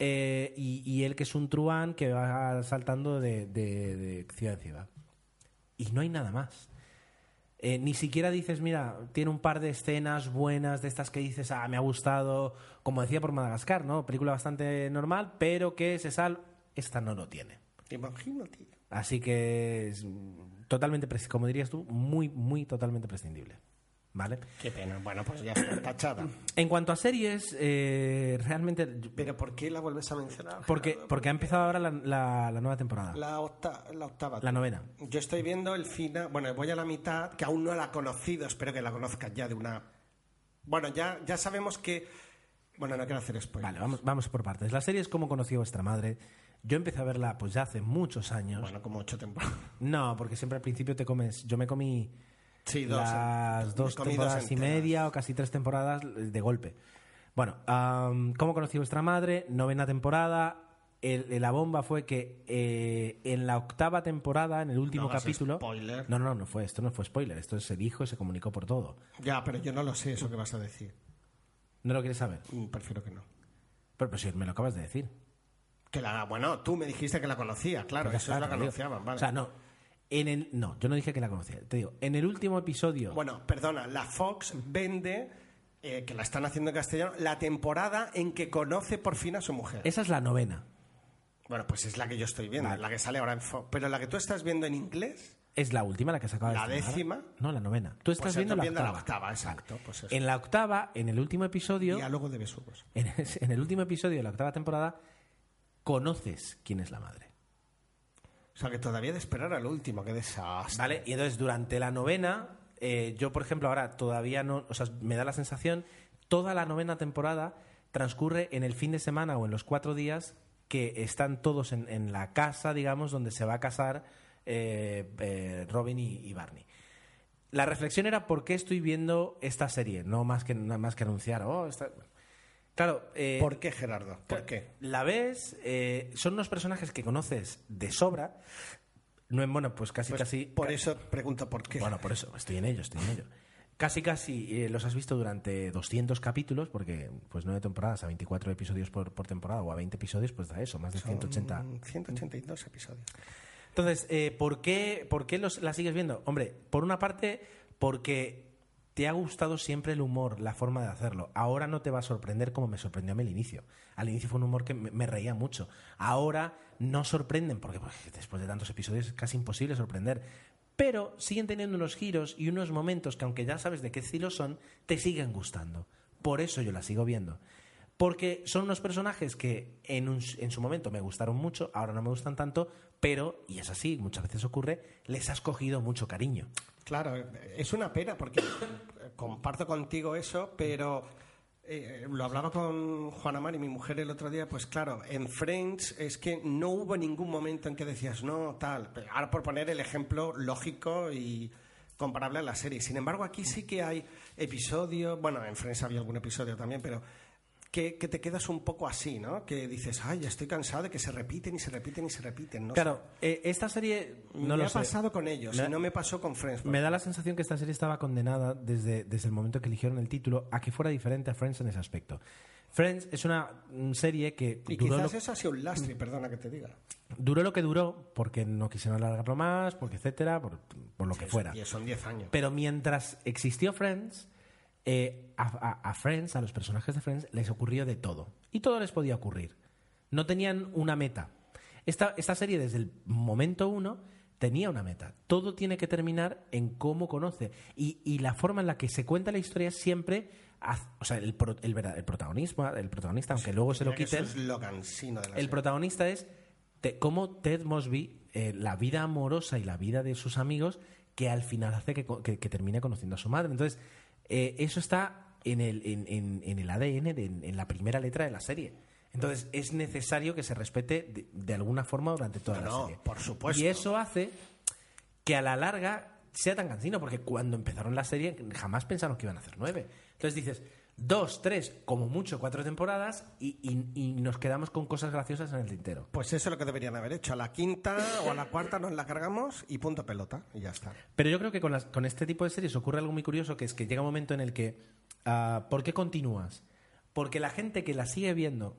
eh, y, y él que es un truán que va saltando de, de- de ciudad en ciudad. Y no hay nada más. Eh, ni siquiera dices, mira, tiene un par de escenas buenas de estas que dices, ah, me ha gustado, como decía por Madagascar, ¿no? Película bastante normal, pero que se sal. Esta no lo tiene. Imagínate. Así que es totalmente, como dirías tú, muy, muy totalmente prescindible. ¿Vale? Qué pena. Bueno, pues ya está tachada. [CLEARS THROAT] En cuanto a series, eh, realmente. Pero ¿por qué la vuelves a mencionar? Porque, Gerardo? porque ha empezado ahora la, la- la nueva temporada. La, octa- la octava. La novena. Yo estoy viendo el final. Bueno, voy a la mitad, que aún no la he conocido. Espero que la conozcas ya de una. Bueno, ya, ya sabemos que. Bueno, no quiero hacer spoilers. Vale, vamos, vamos por partes. La serie es Cómo conocí a vuestra madre. Yo empecé a verla pues ya hace muchos años. Bueno, como ocho temporadas. No, porque siempre al principio te comes. Yo me comí Sí, dos. las dos temporadas y media o casi tres temporadas de golpe. Bueno, am, ¿cómo conocí a vuestra madre? Novena temporada. El- la bomba fue que eh, en la octava temporada, en el último No capítulo. spoiler. No, no, no fue. Esto no fue spoiler. Esto se dijo y se comunicó por todo. Ya, pero yo no lo sé eso que vas a decir. ¿No lo quieres saber? Mm, Prefiero que no. Pero, pues si me lo acabas de decir. Que la, bueno, tú me dijiste que la conocía, claro, Pues eso es lo que anunciaban, vale. O sea, no. En el, no, yo no dije que la conocía. Te digo, en el último episodio. Bueno, perdona, la Fox vende, eh, que la están haciendo en castellano, la temporada en que conoce por fin a su mujer. esa es la novena. Bueno, pues es la que yo estoy viendo, Vale. la que sale ahora en Fox. Pero la que tú estás viendo en inglés, Es la última, la que se acaba de ¿La décima? No, la novena. Tú estás Pues viendo, la, viendo la octava. octava, exacto, pues en la octava, en el último episodio, diálogo de besugos. en, en el último episodio de la octava temporada, conoces quién es la madre. O sea, que todavía de esperar al último, qué desastre. ¿Vale? Y entonces durante la novena, eh, yo por ejemplo ahora todavía no, o sea, me da la sensación, toda la novena temporada transcurre en el fin de semana o en los cuatro días que están todos en, la casa, digamos, donde se va a casar eh, eh, Robin y, Barney. la reflexión era por qué estoy viendo esta serie, no más que, más que anunciar, oh, esta- Claro, eh, ¿Por qué, Gerardo? ¿Por qué? la ves, eh, son unos personajes que conoces de sobra. No, bueno, pues casi, Pues casi. Por eso pregunto por qué. Bueno, por eso, estoy en ello, estoy en ello. Casi, casi eh, los has visto durante 200 capítulos, porque pues nueve temporadas a 24 episodios por, por temporada o a 20 episodios, pues da eso, más de 180. Son 182 episodios. Entonces, ¿por qué, por qué los, la sigues viendo? Hombre, por una parte, porque te ha gustado siempre el humor, la forma de hacerlo. Ahora no te va a sorprender como me sorprendió a mí al inicio. Al inicio fue un humor que me, reía mucho. Ahora no sorprenden, porque pues, después de tantos episodios es casi imposible sorprender. Pero siguen teniendo unos giros y unos momentos que, aunque ya sabes de qué estilo son, te siguen gustando. Por eso yo la sigo viendo. Porque son unos personajes que en, en su momento me gustaron mucho, ahora no me gustan tanto, pero, y es así, muchas veces ocurre, les has cogido mucho cariño. Claro, es una pena porque comparto contigo eso, pero eh, lo hablaba con Juana Mari, mi mujer, el otro día, pues claro, en Friends es que no hubo ningún momento en que decías, no, tal. Ahora por poner el ejemplo lógico y comparable a la serie. Sin embargo, aquí sí que hay episodios, bueno, en Friends había algún episodio también, pero que, que te quedas un poco así, ¿no? Que dices, ay, ya estoy cansado de que se repiten y se repiten y se repiten. No Claro, eh, esta serie no me lo ha sé. pasado con ellos Me- y no me pasó con Friends. Me da la sensación que esta serie estaba condenada desde, desde el momento que eligieron el título a que fuera diferente a Friends en ese aspecto. Friends es una mm, serie que Y duró quizás lo, eso ha sido un lastre, perdona que te diga. duró lo que duró porque no quisieron alargarlo más, porque etcétera, por, por lo que fuera. Y son 10 años. Pero mientras existió Friends, eh, a, a- a Friends, a los personajes de Friends, les ocurrió de todo. Y todo les podía ocurrir. No tenían una meta. Esta, esta serie, desde el momento uno, tenía una meta. Todo tiene que terminar en cómo conoce. Y, y la forma en la que se cuenta la historia es siempre. o sea, el, pro- el, el protagonismo, el protagonista, aunque luego se lo quiten. Es lo cansino de la El serie. protagonista es te- cómo Ted Mosby, eh, la vida amorosa y la vida de sus amigos, que al final hace que- que termine conociendo a su madre. Entonces, eh, eso está en el, en, en- en el ADN, de- en, la primera letra de la serie. Entonces, es necesario que se respete de, de alguna forma durante toda No, la serie. por supuesto. Y eso hace que a la larga sea tan cansino, porque cuando empezaron la serie jamás pensaron que iban a hacer nueve. Entonces dices, dos, tres, como mucho cuatro temporadas y, y- y nos quedamos con cosas graciosas en el tintero. Pues eso es lo que deberían haber hecho. A la quinta o a la cuarta nos la cargamos y punto pelota. Y ya está. Pero yo creo que con, las- con este tipo de series ocurre algo muy curioso, que es que llega un momento en el que, ah, ¿por qué continúas? Porque la gente que la sigue viendo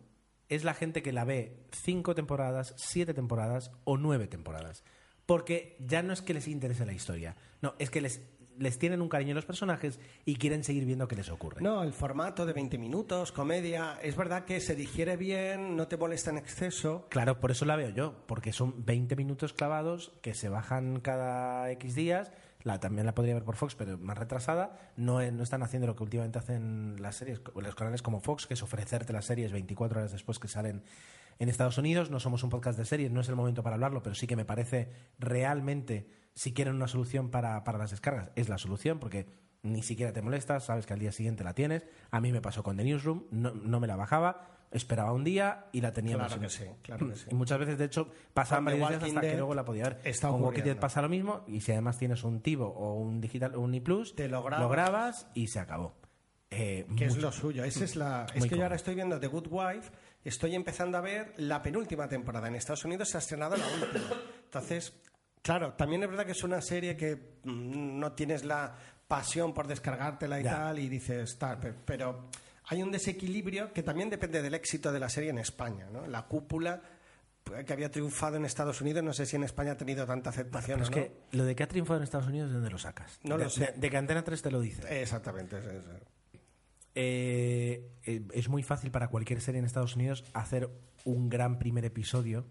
es la gente que la ve cinco temporadas, siete temporadas o nueve temporadas. Porque ya no es que les interese la historia, no, es que les, les tienen un cariño los personajes y quieren seguir viendo qué les ocurre. No, el formato de 20 minutos, comedia, es verdad que se digiere bien, no te molesta en exceso. Claro, por eso la veo yo, porque son 20 minutos clavados que se bajan cada X días. La, también la podría ver por Fox, pero más retrasada. No, eh, no están haciendo lo que últimamente hacen las series, los canales como Fox, que es ofrecerte las series 24 horas después que salen en Estados Unidos. No somos un podcast de series, no es el momento para hablarlo, pero sí que me parece realmente, si quieren una solución para, para las descargas, es la solución, porque ni siquiera te molestas, sabes que al día siguiente la tienes. A mí me pasó con The Newsroom, no, no me la bajaba, esperaba un día y la tenía Claro que sí, claro que sí. y muchas veces, de hecho, pasaban varios días hasta que luego la podía ver. está Con Walking Dead pasa lo mismo y si además tienes un Tivo o un digital un iPlus, Te lo grabas. y se acabó. Eh, que es lo suyo. Esa es la. Es Muy que yo ahora estoy viendo The Good Wife, estoy empezando a ver la penúltima temporada. En Estados Unidos se ha estrenado la última. Entonces, claro, también es verdad que es una serie que mm, no tienes la pasión por descargártela y Ya. tal, y dices tal, pe- pero hay un desequilibrio que también depende del éxito de la serie en España, ¿no? La cúpula pues, que había triunfado en Estados Unidos, no sé si en España ha tenido tanta aceptación Pero es o no. que lo de que ha triunfado en Estados Unidos, ¿de dónde lo sacas? No de, lo sé. De, de que Antena 3 te lo dice. Exactamente. es- es- Eh, eh, es muy fácil para cualquier serie en Estados Unidos hacer un gran primer episodio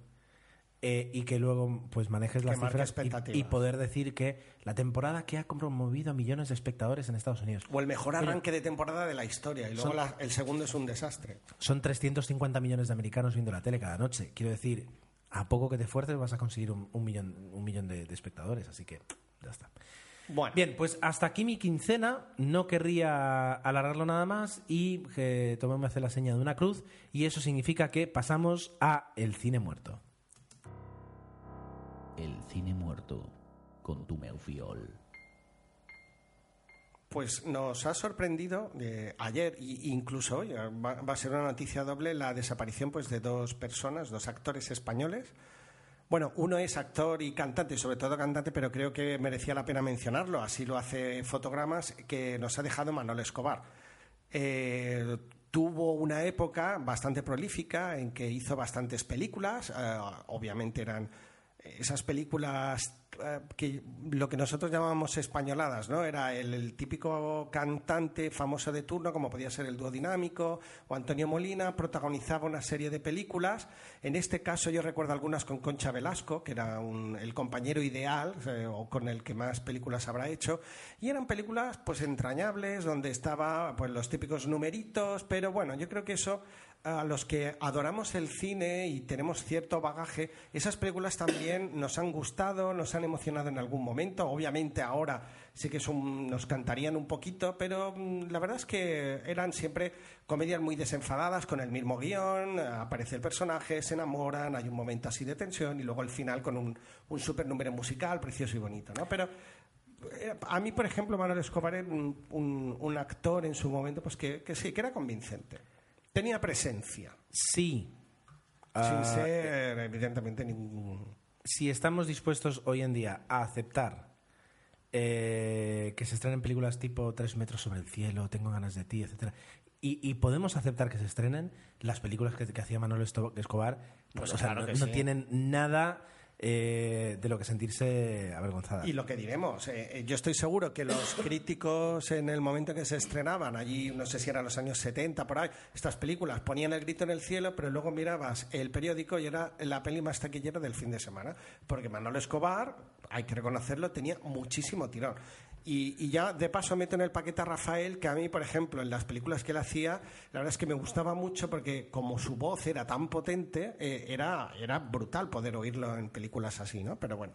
eh, y que luego pues manejes las cifras y- poder decir que la temporada que ha promovido a millones de espectadores en Estados Unidos O el mejor arranque de temporada de la historia, y luego Son- la- el segundo es un desastre. son 350 millones de americanos viendo la tele cada noche. Quiero decir, a poco que te esfuerces vas a conseguir un, un millón, un millón de, de espectadores, así que ya está. Bueno, Bien, pues hasta aquí mi quincena. No querría alargarlo nada más y que Tomé me hace la seña de una cruz y eso significa que pasamos a el cine muerto. El cine muerto con tu Meufiol. Pues nos ha sorprendido eh, ayer e incluso hoy, va, va, a ser una noticia doble, la desaparición pues, de dos personas, dos actores españoles. Bueno, uno es actor y cantante, sobre todo cantante, pero creo que merecía la pena mencionarlo, así lo hace Fotogramas, que nos ha dejado Manuel Escobar. Eh, tuvo una época bastante prolífica en que hizo bastantes películas, eh, obviamente eran esas películas eh, que lo que nosotros llamamos españoladas, ¿no? Era el, típico cantante famoso de turno, como podía ser el dúo dinámico o Antonio Molina, protagonizaba una serie de películas. En este caso yo recuerdo algunas con Concha Velasco, que era el compañero ideal eh, o con el que más películas habrá hecho. Y eran películas pues entrañables, donde estaba pues los típicos numeritos, pero bueno, yo creo que eso a los que adoramos el cine y tenemos cierto bagaje, esas películas también nos han gustado, nos han emocionado en algún momento. Obviamente ahora sí que nos cantarían un poquito, pero mm, la verdad es que eran siempre comedias muy desenfadadas con el mismo guion, aparece el personaje, se enamoran, hay un momento así de tensión y luego el final con un, un super número musical precioso y bonito, ¿no? Pero eh, a mí, por ejemplo, Manuel Escobar era un, actor en su momento pues que sí, que era convincente tenía presencia. Sí. Sin ah, ser, evidentemente, ningún. Si estamos dispuestos hoy en día a aceptar eh, que se estrenen películas tipo Tres metros sobre el cielo, Tengo ganas de ti, etcétera, y, podemos aceptar que se estrenen las películas que, hacía Manuel Escobar, pues, pues no, tienen nada eh, de lo que sentirse avergonzada. Y lo que diremos, eh, eh, yo estoy seguro que los [COUGHS] críticos en el momento en que se estrenaban, allí no sé si eran los años 70, por ahí, estas películas ponían el grito en el cielo, pero luego mirabas el periódico y era la peli más taquillera del fin de semana, porque Manolo Escobar, hay que reconocerlo, tenía muchísimo tirón. Y, ya de paso meto en el paquete a Rafael, que a mí, por ejemplo, en las películas que él hacía, la verdad es que me gustaba mucho porque como su voz era tan potente, eh, era, era brutal poder oírlo en películas así, ¿no? Pero bueno.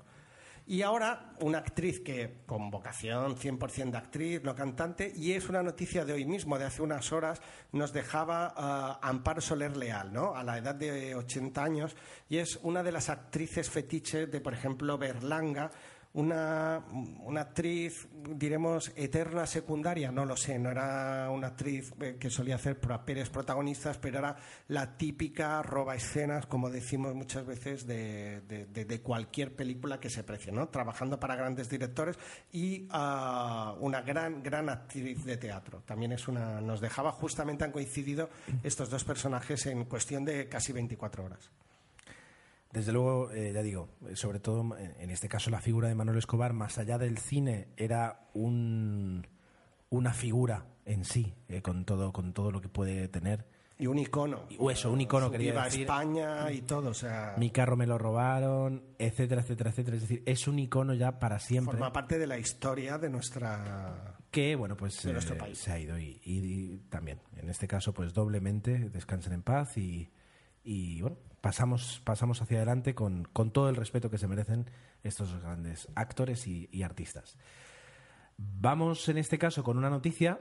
Y ahora una actriz que con vocación 100% de actriz, no cantante, y es una noticia de hoy mismo, de hace unas horas, nos dejaba uh, Amparo Soler Leal, ¿no? A la edad de 80 años, y es una de las actrices fetiches de, por ejemplo, Berlanga, una, una, actriz, diremos, eterna secundaria, no lo sé, no era una actriz eh, que solía hacer papeles protagonistas, pero era la típica roba escenas, como decimos muchas veces, de, de, cualquier película que se precie, ¿no? Trabajando para grandes directores y uh, una gran, gran actriz de teatro. También es una, nos dejaba, justamente han coincidido estos dos personajes en cuestión de casi 24 horas. Desde luego, eh, ya digo, sobre todo en este caso la figura de Manuel Escobar, más allá del cine, era un, una figura en sí, eh, con, todo, con todo lo que puede tener. Y un icono. O eso, un icono, quería Viva decir. España y todo, o sea... Mi carro me lo robaron, etcétera, etcétera, etcétera. Es decir, es un icono ya para siempre. Forma parte de la historia de nuestra... Que, bueno, pues de nuestro eh, país. se ha ido y, y, también, en este caso, pues doblemente, descansen en paz y, y bueno, pasamos, pasamos hacia adelante con, con, todo el respeto que se merecen estos grandes actores y, artistas. Vamos en este caso con una noticia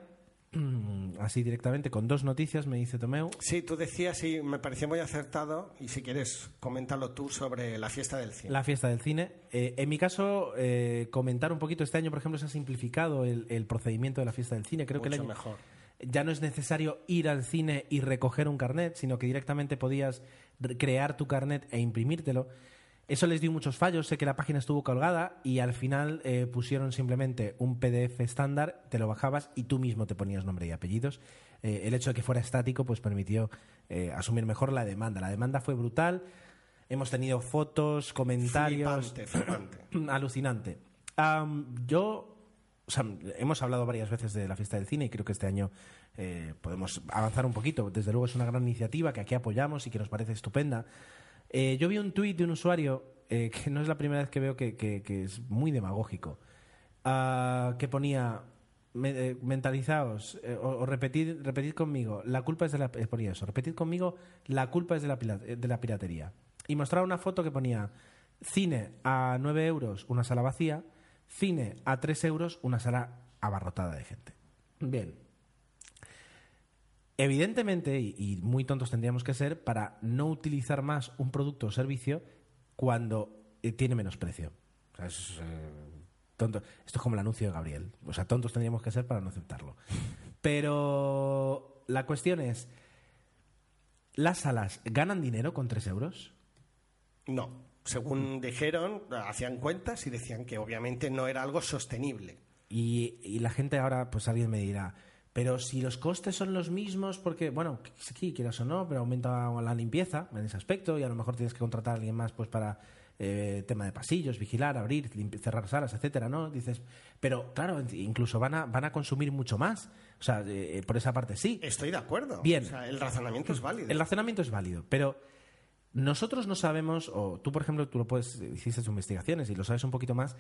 [CLEARS THROAT] así directamente, con dos noticias, me dice Tomeu. Sí, tú decías y me pareció muy acertado, y si quieres, coméntalo tú sobre la fiesta del cine. La fiesta del cine. Eh, en mi caso, eh, comentar un poquito este año, por ejemplo, se ha simplificado el, procedimiento de la fiesta del cine. Creo que el año, mejor. Ya no es necesario ir al cine y recoger un carnet, sino que directamente podías crear tu carnet e imprimírtelo. Eso les dio muchos fallos, sé que la página estuvo colgada y al final eh, pusieron simplemente un PDF estándar, te lo bajabas y tú mismo te ponías nombre y apellidos. Eh, el hecho de que fuera estático pues permitió eh, asumir mejor la demanda. La demanda fue brutal, hemos tenido fotos, comentarios... [CLEARS THROAT] Alucinante. yo o sea, hemos hablado varias veces de la fiesta del cine y creo que este año eh, podemos avanzar un poquito. Desde luego es una gran iniciativa que aquí apoyamos y que nos parece estupenda. Eh, yo vi un tuit de un usuario eh, [LAUGHS] que no es la primera vez que veo que, es muy demagógico, ah, que ponía mentalizaos o, repetid, conmigo, la culpa es de la ponía eso, repetid conmigo, la culpa es de la, de la piratería. Y mostraba una foto que ponía cine a 9 euros, una sala vacía, cine a 3 euros, una sala abarrotada de gente. Bien, Evidentemente, y, muy tontos tendríamos que ser, para no utilizar más un producto o servicio cuando eh, tiene menos precio. Eh, Tonto. Esto es como el anuncio de Gabriel. O sea, tontos tendríamos que ser para no aceptarlo. Pero la cuestión es, ¿las salas ganan dinero con 3 euros? No. Según dijeron, hacían cuentas y decían que obviamente no era algo sostenible. Y, y la gente ahora, pues alguien me dirá, pero si los costes son los mismos, porque, bueno, sí, quieras o no, pero aumenta la limpieza en ese aspecto y a lo mejor tienes que contratar a alguien más pues para eh, tema de pasillos, vigilar, abrir, cerrar salas, etcétera, ¿no? Dices, pero claro, incluso van a, van a consumir mucho más. O sea, eh, por esa parte sí. Estoy de acuerdo. Bien. O sea, el razonamiento es válido. El razonamiento es válido, pero nosotros no sabemos, o tú, por ejemplo, tú lo puedes, hiciste tus investigaciones y lo sabes un poquito más,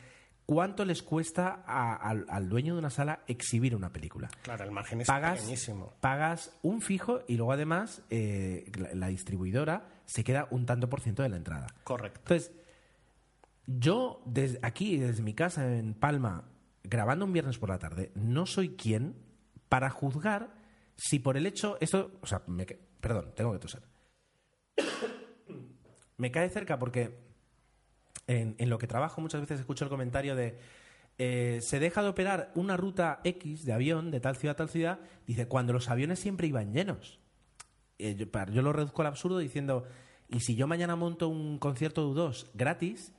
cuánto les cuesta a- al, al dueño de una sala exhibir una película. Claro, el margen es Pagas, pequeñísimo. pagas un fijo y luego además eh, la, la distribuidora se queda un tanto por ciento de la entrada. Correcto. Entonces, yo desde aquí, desde mi casa en Palma, grabando un viernes por la tarde, no soy quien para juzgar si por el hecho, esto, o sea, me perdón, tengo que toser. Me cae cerca porque en, lo que trabajo muchas veces escucho el comentario de eh, se deja de operar una ruta X de avión de tal ciudad a tal ciudad, dice, cuando los aviones siempre iban llenos. Eh, yo lo reduzco al absurdo diciendo, y si yo mañana monto un concierto de U2 gratis,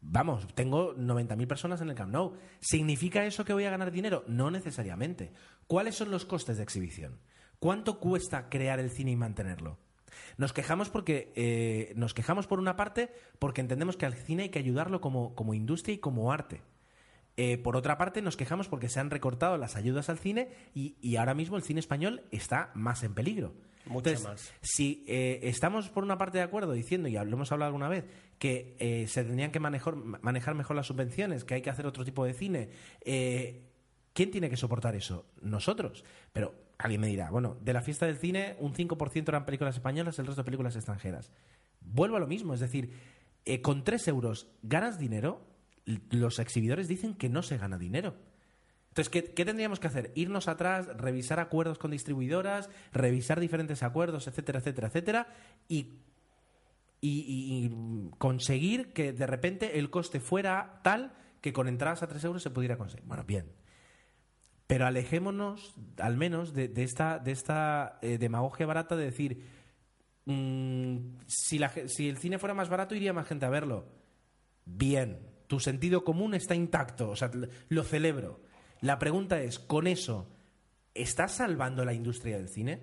vamos, tengo 90.000 personas en el Camp Nou. ¿Significa eso que voy a ganar dinero? No necesariamente. ¿Cuáles son los costes de exhibición? ¿Cuánto cuesta crear el cine y mantenerlo? Nos quejamos porque eh, nos quejamos por una parte porque entendemos que al cine hay que ayudarlo como, como industria y como arte. Eh, por otra parte, nos quejamos porque se han recortado las ayudas al cine y, y ahora mismo el cine español está más en peligro. Mucho Entonces, más. si eh, estamos por una parte de acuerdo diciendo, y lo hemos hablado alguna vez, que eh, se tendrían que manejar, manejar mejor las subvenciones, que hay que hacer otro tipo de cine, ¿quién tiene que soportar eso? Nosotros. Pero alguien me dirá, bueno, de la fiesta del cine, un 5% eran películas españolas, el resto películas extranjeras. Vuelvo a lo mismo, es decir, eh, con 3 euros ganas dinero, los exhibidores dicen que no se gana dinero. Entonces, ¿qué, tendríamos que hacer? Irnos atrás, revisar acuerdos con distribuidoras, revisar diferentes acuerdos, etcétera, etcétera, etcétera, y, y- y conseguir que de repente el coste fuera tal que con entradas a 3 euros se pudiera conseguir. Bueno, bien. Pero alejémonos, al menos, de, esta, de esta eh, demagogia barata de decir, mm, si, si el cine fuera más barato, iría más gente a verlo. Bien, tu sentido común está intacto, o sea, lo celebro. La pregunta es, con eso, ¿estás salvando la industria del cine?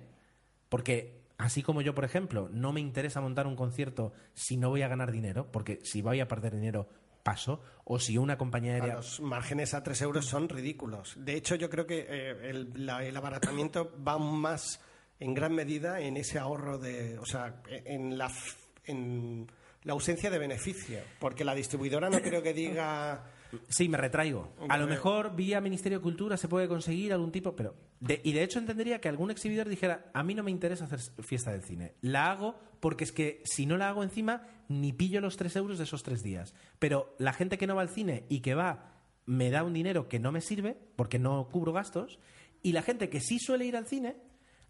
Porque así como yo, por ejemplo, no me interesa montar un concierto si no voy a ganar dinero, porque si voy a perder dinero, paso, o si una compañía aérea... Los márgenes a 3 euros son ridículos. De hecho, yo creo que eh, el, la- el abaratamiento va más en gran medida en ese ahorro de. O sea, en la, en la ausencia de beneficio. Porque la distribuidora no creo que diga. Sí, me retraigo. A lo Hombre. mejor vía Ministerio de Cultura se puede conseguir algún tipo, pero de- y de hecho entendería que algún exhibidor dijera, a mí no me interesa hacer fiesta del cine, la hago porque es que si no la hago encima ni pillo los tres euros de esos tres días. Pero la gente que no va al cine y que va me da un dinero que no me sirve porque no cubro gastos y la gente que sí suele ir al cine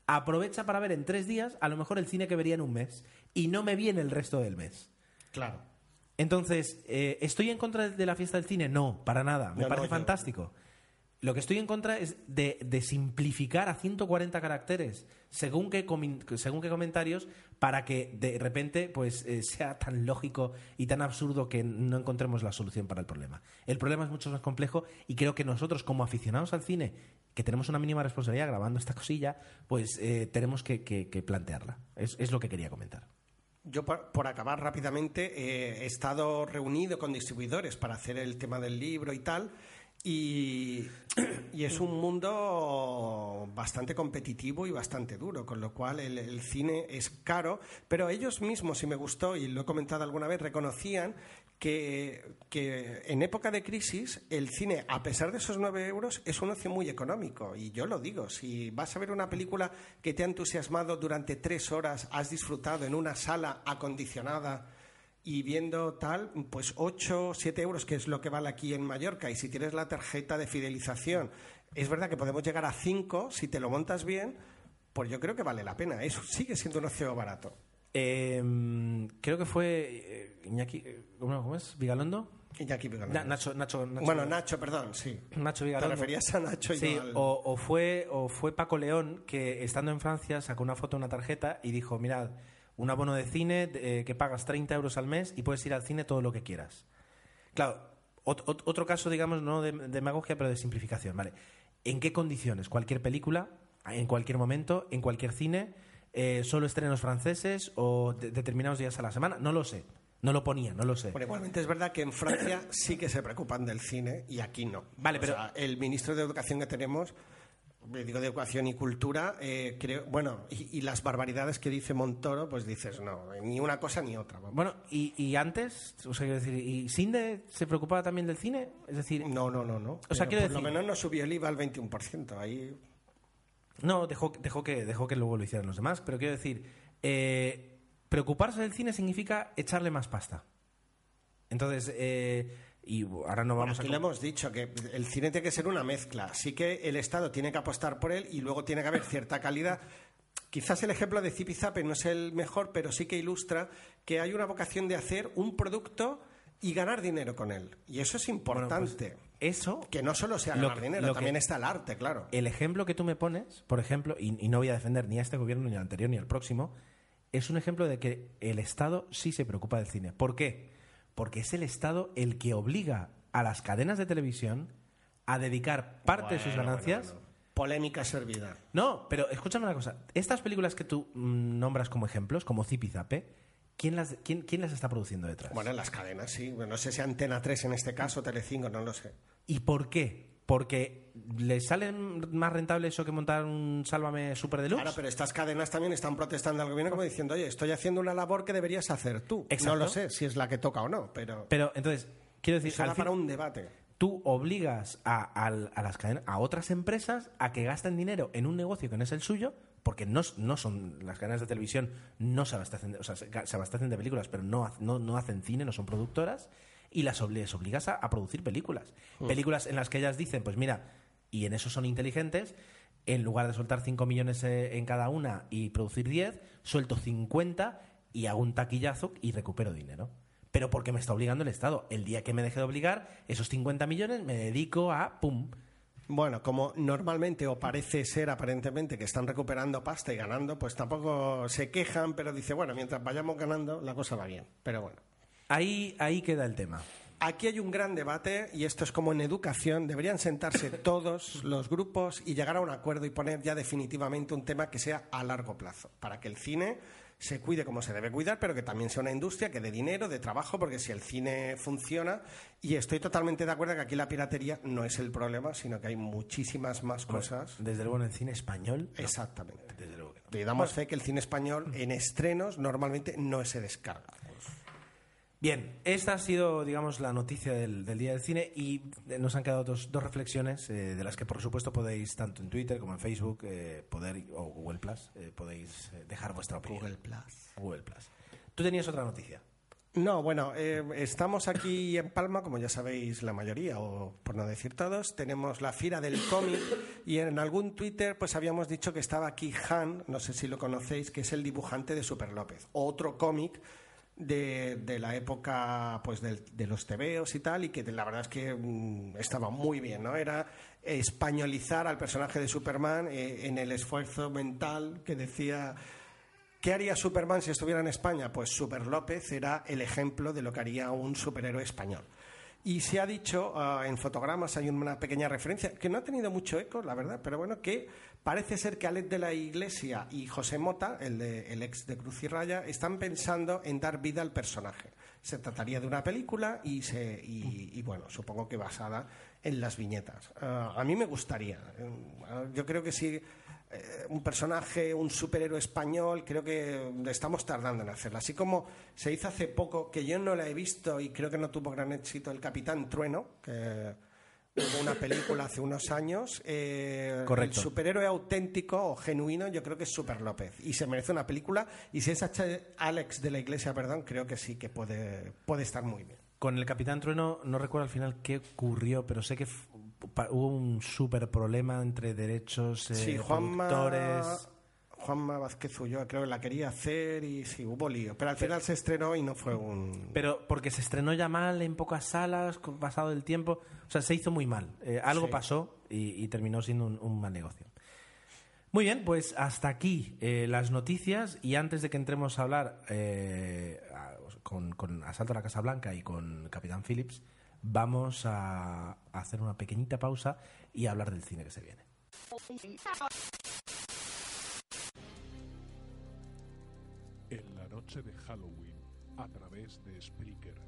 aprovecha para ver en tres días a lo mejor el cine que vería en un mes y no me viene el resto del mes. Claro. Entonces, eh, ¿estoy en contra de la fiesta del cine? No, para nada. Me No, no, parece yo- fantástico. Lo que estoy en contra es de, simplificar a 140 caracteres según qué, según comentarios para que de repente pues eh, [LAUGHS] sea tan lógico y tan absurdo que no encontremos la solución para el problema. El problema es mucho más complejo y creo que nosotros como aficionados al cine, que tenemos una mínima responsabilidad grabando esta cosilla, pues eh, tenemos que, que- plantearla. Es, es lo que quería comentar. Yo, por, por acabar rápidamente, eh, he estado reunido con distribuidores para hacer el tema del libro y tal. [CLEARS THROAT] Y, es un mundo bastante competitivo y bastante duro, con lo cual el, cine es caro, pero ellos mismos, y me gustó, y lo he comentado alguna vez, reconocían que, que en época de crisis el cine, a pesar de esos 9 euros, es un ocio muy económico. Y yo lo digo, si vas a ver una película que te ha entusiasmado durante tres horas, has disfrutado en una sala acondicionada y viendo tal, pues 8, 7 euros, que es lo que vale aquí en Mallorca, y si tienes la tarjeta de fidelización, es verdad que podemos llegar a 5 si te lo montas bien, pues yo creo que vale la pena. Eso sigue siendo un ocio barato. Eh, creo que fue eh, Iñaki, eh, ¿cómo, es? ¿Vigalondo? Iñaki Vigalondo. Na- Nacho, Nacho, Nacho, Bueno, Nacho, perdón, sí. Nacho Te Vigalondo. referías a Nacho y Sí, no al- o, o fue, o fue Paco León que estando en Francia sacó una foto, una tarjeta y dijo, mirad, un abono de cine eh, que pagas 30 euros al mes y puedes ir al cine todo lo que quieras. Claro, ot- ot- otro caso, digamos, no de, de demagogia, pero de simplificación, ¿vale? ¿En qué condiciones? ¿Cualquier película? ¿En cualquier momento? ¿En cualquier cine? Eh, ¿Solo estrenos franceses o de- determinados días a la semana? No lo sé. No lo ponía, no lo sé. Bueno, igualmente es verdad que en Francia sí que se preocupan del cine y aquí no. Vale, O pero- sea, el ministro de Educación que tenemos, digo de Educación y Cultura, eh, creo, bueno, y, y las barbaridades que dice Montoro, pues dices, no, ni una cosa ni otra. Bueno, y, y antes, o sea, quiero decir, ¿y Sinde se preocupaba también del cine? Es decir, No, no, no, no. O sea, quiero por lo menos no subió el IVA al 21%. Ahí No, dejó, dejó, que, dejó que luego lo hicieran los demás, pero quiero decir, eh, preocuparse del cine significa echarle más pasta. Entonces, eh, y ahora no vamos Aquí a... le hemos dicho que el cine tiene que ser una mezcla. Sí que el Estado tiene que apostar por él y luego tiene que haber cierta calidad. Quizás el ejemplo de Zipizape no es el mejor, pero sí que ilustra que hay una vocación de hacer un producto y ganar dinero con él. Y eso es importante. Eso, que no solo sea lo ganar que- dinero, lo también que- está el arte, claro. el ejemplo que tú me pones, por ejemplo, y, y no voy a defender ni a este gobierno, ni al anterior, ni al próximo, es un ejemplo de que el Estado sí se preocupa del cine. ¿Por qué? Porque es el Estado el que obliga a las cadenas de televisión a dedicar parte de sus ganancias bueno, bueno. Polémica servida. No, pero escúchame una cosa. Estas películas que tú nombras como ejemplos, como Zip y Zape, ¿quién las, quién, quién las está produciendo detrás? Bueno, en las cadenas, sí. No sé si Antena 3 en este caso, Telecinco, no lo sé. ¿Y por qué? Porque les sale más rentable eso que montar un Sálvame Super Deluxe. Claro, pero estas cadenas también están protestando al gobierno como diciendo, oye, estoy haciendo una labor que deberías hacer tú. Exacto. No lo sé si es la que toca o no, pero, Pero entonces, quiero decir, eso al da fin- para un debate. tú obligas a, las cadenas, a otras empresas a que gasten dinero en un negocio que no es el suyo, porque no, no son las cadenas de televisión, no se abastecen, de- o sea, se, se abastecen de películas, pero no, ha- no, no hacen cine, no son productoras, y las les obligas a, a producir películas. Películas en las que ellas dicen, pues mira, y en eso son inteligentes, en lugar de soltar 5 millones eh, en cada una y producir 10, suelto 50 y hago un taquillazo y recupero dinero. Pero porque me está obligando el Estado. El día que me deje de obligar, esos 50 millones me dedico a pum. Bueno, como normalmente o parece ser aparentemente que están recuperando pasta y ganando, pues tampoco se quejan, pero dice, bueno, mientras vayamos ganando, la cosa va bien. Pero bueno. Ahí, ahí queda el tema. Aquí hay un gran debate y esto es como en educación. Deberían sentarse [LAUGHS] todos los grupos y llegar a un acuerdo y poner ya definitivamente un tema que sea a largo plazo, para que el cine se cuide como se debe cuidar, pero que también sea una industria que dé dinero, de trabajo, porque si el cine funciona, y estoy totalmente de acuerdo que aquí la piratería no es el problema, sino que hay muchísimas más cosas. Desde luego en el cine español. no. Exactamente. Desde luego que no. Le damos fe que el cine español en estrenos normalmente no se descarga. Bien, esta ha sido, digamos, la noticia del, del Día del Cine y eh, nos han quedado dos, dos reflexiones eh, de las que, por supuesto, podéis, tanto en Twitter como en Facebook, eh, poder, o Google Plus, eh, podéis eh, dejar vuestra opinión. Google Plus. Google Plus. Tú tenías otra noticia. No, bueno, eh, estamos aquí en Palma, como ya sabéis la mayoría, o por no decir todos, tenemos la Fira del Cómic y en algún Twitter pues habíamos dicho que estaba aquí Han, no sé si lo conocéis, que es el dibujante de Super López, otro cómic de, la época pues del- de los tebeos y tal, y que la verdad es que mm, estaba muy bien, ¿no? Era españolizar al personaje de Superman eh, en el esfuerzo mental que decía... ¿Qué haría Superman si estuviera en España? Pues Super López era el ejemplo de lo que haría un superhéroe español. Y se ha dicho ah, en fotogramas, hay una pequeña referencia, que no ha tenido mucho eco, la verdad, pero bueno, que parece ser que Alex de la Iglesia y José Mota, el, de- el ex de Cruz y Raya, están pensando en dar vida al personaje. Se trataría de una película y, se, y, y, bueno, supongo que basada en las viñetas. Ah, a mí me gustaría. Eh, yo creo que sí eh, un personaje, un superhéroe español, creo que estamos tardando en hacerlo. Así como se hizo hace poco, que yo no la he visto y creo que no tuvo gran éxito, El Capitán Trueno, que hubo una película hace unos años. eh, Correcto. El superhéroe auténtico o genuino, yo creo que es Super López. Y se merece una película. Y si es H- Alex de la Iglesia, perdón, creo que sí que puede, puede estar muy bien. Con el Capitán Trueno no recuerdo al final qué ocurrió, pero sé que hubo un súper problema entre derechos, eh, Sí, Juanma, productores. Juanma Vázquez Ulloa creo que la quería hacer y sí, hubo lío. Pero al final se estrenó y no fue un... Pero porque se estrenó ya mal en pocas salas, con pasado el tiempo. O sea, se hizo muy mal. Eh, algo Sí. pasó y, y terminó siendo un, un mal negocio. Muy bien, pues hasta aquí eh, las noticias. Y antes de que entremos a hablar eh, con, con Asalto a la Casa Blanca y con Capitán Phillips, vamos a, a hacer una pequeñita pausa y a hablar del cine que se viene. Noche de Halloween, a través de Spreaker,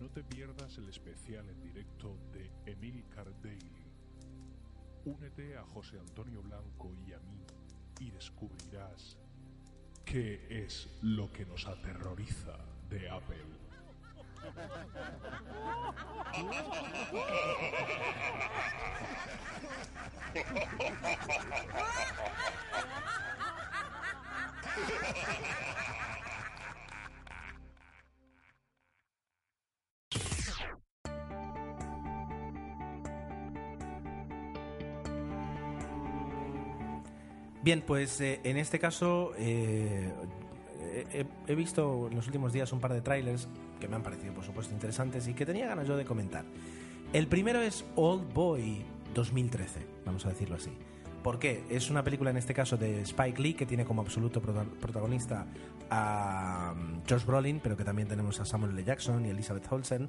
no te pierdas el especial en directo de Emilcar Daily. Únete a José Antonio Blanco y a mí y descubrirás qué es lo que nos aterroriza de Apple. [LAUGHS] Bien, pues eh, en este caso eh, he, he visto en los últimos días un par de trailers que me han parecido, por supuesto, interesantes y que tenía ganas yo de comentar. El primero es Old Boy 2013, vamos a decirlo así. ¿Por qué? Es una película en este caso de Spike Lee que tiene como absoluto prota- protagonista a um, Josh Brolin, pero que también tenemos a Samuel L. Jackson y Elizabeth Olsen.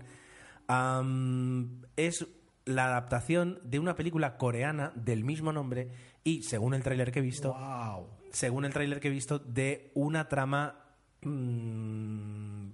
Es la adaptación de una película coreana del mismo nombre y, según el tráiler que he visto, ¡Wow! según el tráiler que he visto, de una trama mm,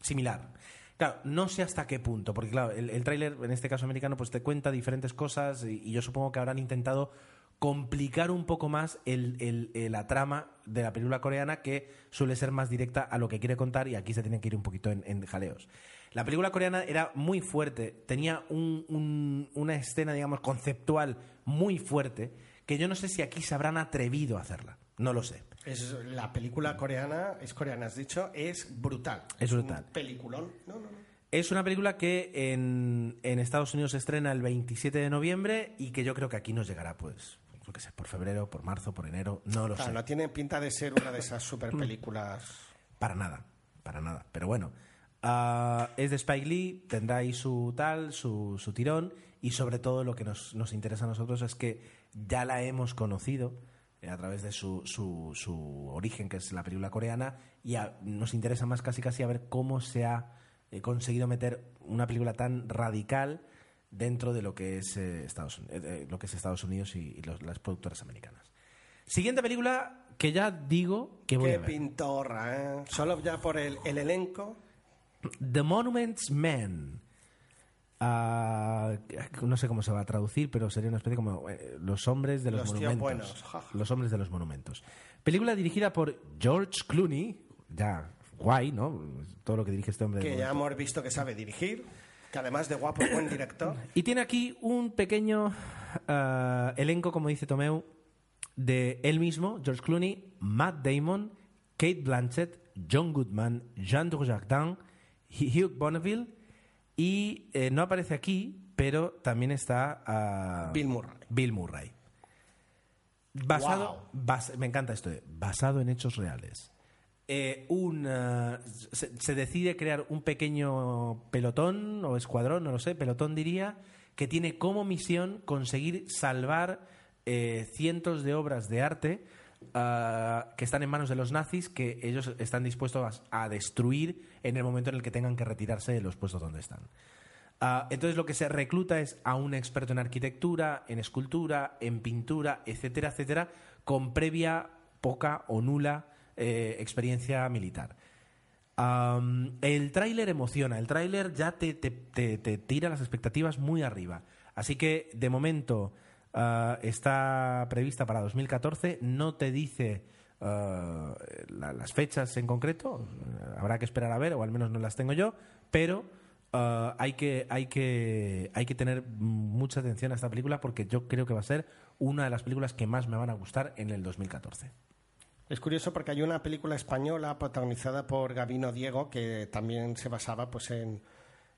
similar. Claro, no sé hasta qué punto, porque claro, el, el tráiler, en este caso americano, pues te cuenta diferentes cosas y, y yo supongo que habrán intentado complicar un poco más el- el- el- la trama de la película coreana que suele ser más directa a lo que quiere contar y aquí se tiene que ir un poquito en, en jaleos. La película coreana era muy fuerte, tenía un- un- una escena, digamos, conceptual muy fuerte que yo no sé si aquí se habrán atrevido a hacerla, no lo sé. Es, la película coreana, es coreana, has dicho, es brutal. Es un brutal. peliculón. No, no, no. Es una película que en, en Estados Unidos se estrena el 27 de noviembre y que yo creo que aquí nos llegará, pues, yo qué sé, por febrero, por marzo, por enero, no lo Claro, sé. no tiene pinta de ser una de esas super películas. [CLEARS THROAT] Para nada, para nada. Pero bueno, ah, es de Spike Lee, tendrá ahí su tal, su, su tirón y sobre todo lo que nos, nos interesa a nosotros es que ya la hemos conocido eh, a través de su, su, su origen, que es la película coreana, y a- nos interesa más casi casi a ver cómo se ha eh, conseguido meter una película tan radical dentro de lo que es, eh, Estados, eh, lo que es Estados Unidos y, y los- las productoras americanas. Siguiente película que ya digo que voy Qué a ver. pintorra, ¿eh? Solo ya por el, el elenco. The Monuments Men. No sé cómo se va a traducir, pero sería una especie como eh, los hombres de los, monumentos. buenos, ja. Los hombres de los monumentos. Película dirigida por George Clooney. Ya, guay, ¿no? Todo lo que dirige este hombre. que ya hemos visto que sabe dirigir, que además de guapo es buen director. [CLEARS THROAT] Y tiene aquí un pequeño ah, elenco, como dice Tomeu, de él mismo, George Clooney, Matt Damon, Kate Blanchett, John Goodman, Jean Dujardin, Hugh Bonneville y eh, no aparece aquí, pero también está ah, Bill Murray. Bill Murray. Basado, bas- me encanta esto, de, basado en hechos reales. Eh, un, ah, se, se decide crear un pequeño pelotón o escuadrón, no lo sé, pelotón diría, que tiene como misión conseguir salvar eh, cientos de obras de arte ah, que están en manos de los nazis que ellos están dispuestos a, a destruir en el momento en el que tengan que retirarse de los puestos donde están. Ah, entonces lo que se recluta es a un experto en arquitectura, en escultura, en pintura, etcétera, etcétera, con previa poca o nula eh, experiencia militar. El tráiler emociona, el tráiler ya te, te- te- te tira las expectativas muy arriba. Así que de momento ah, está prevista para 2014, no te dice la- las fechas en concreto, habrá que esperar a ver, o al menos no las tengo yo, pero ah, hay, que, hay, que, hay que tener mucha atención a esta película porque yo creo que va a ser una de las películas que más me van a gustar en el 2014. Es curioso porque hay una película española protagonizada por Gabino Diego que también se basaba pues en,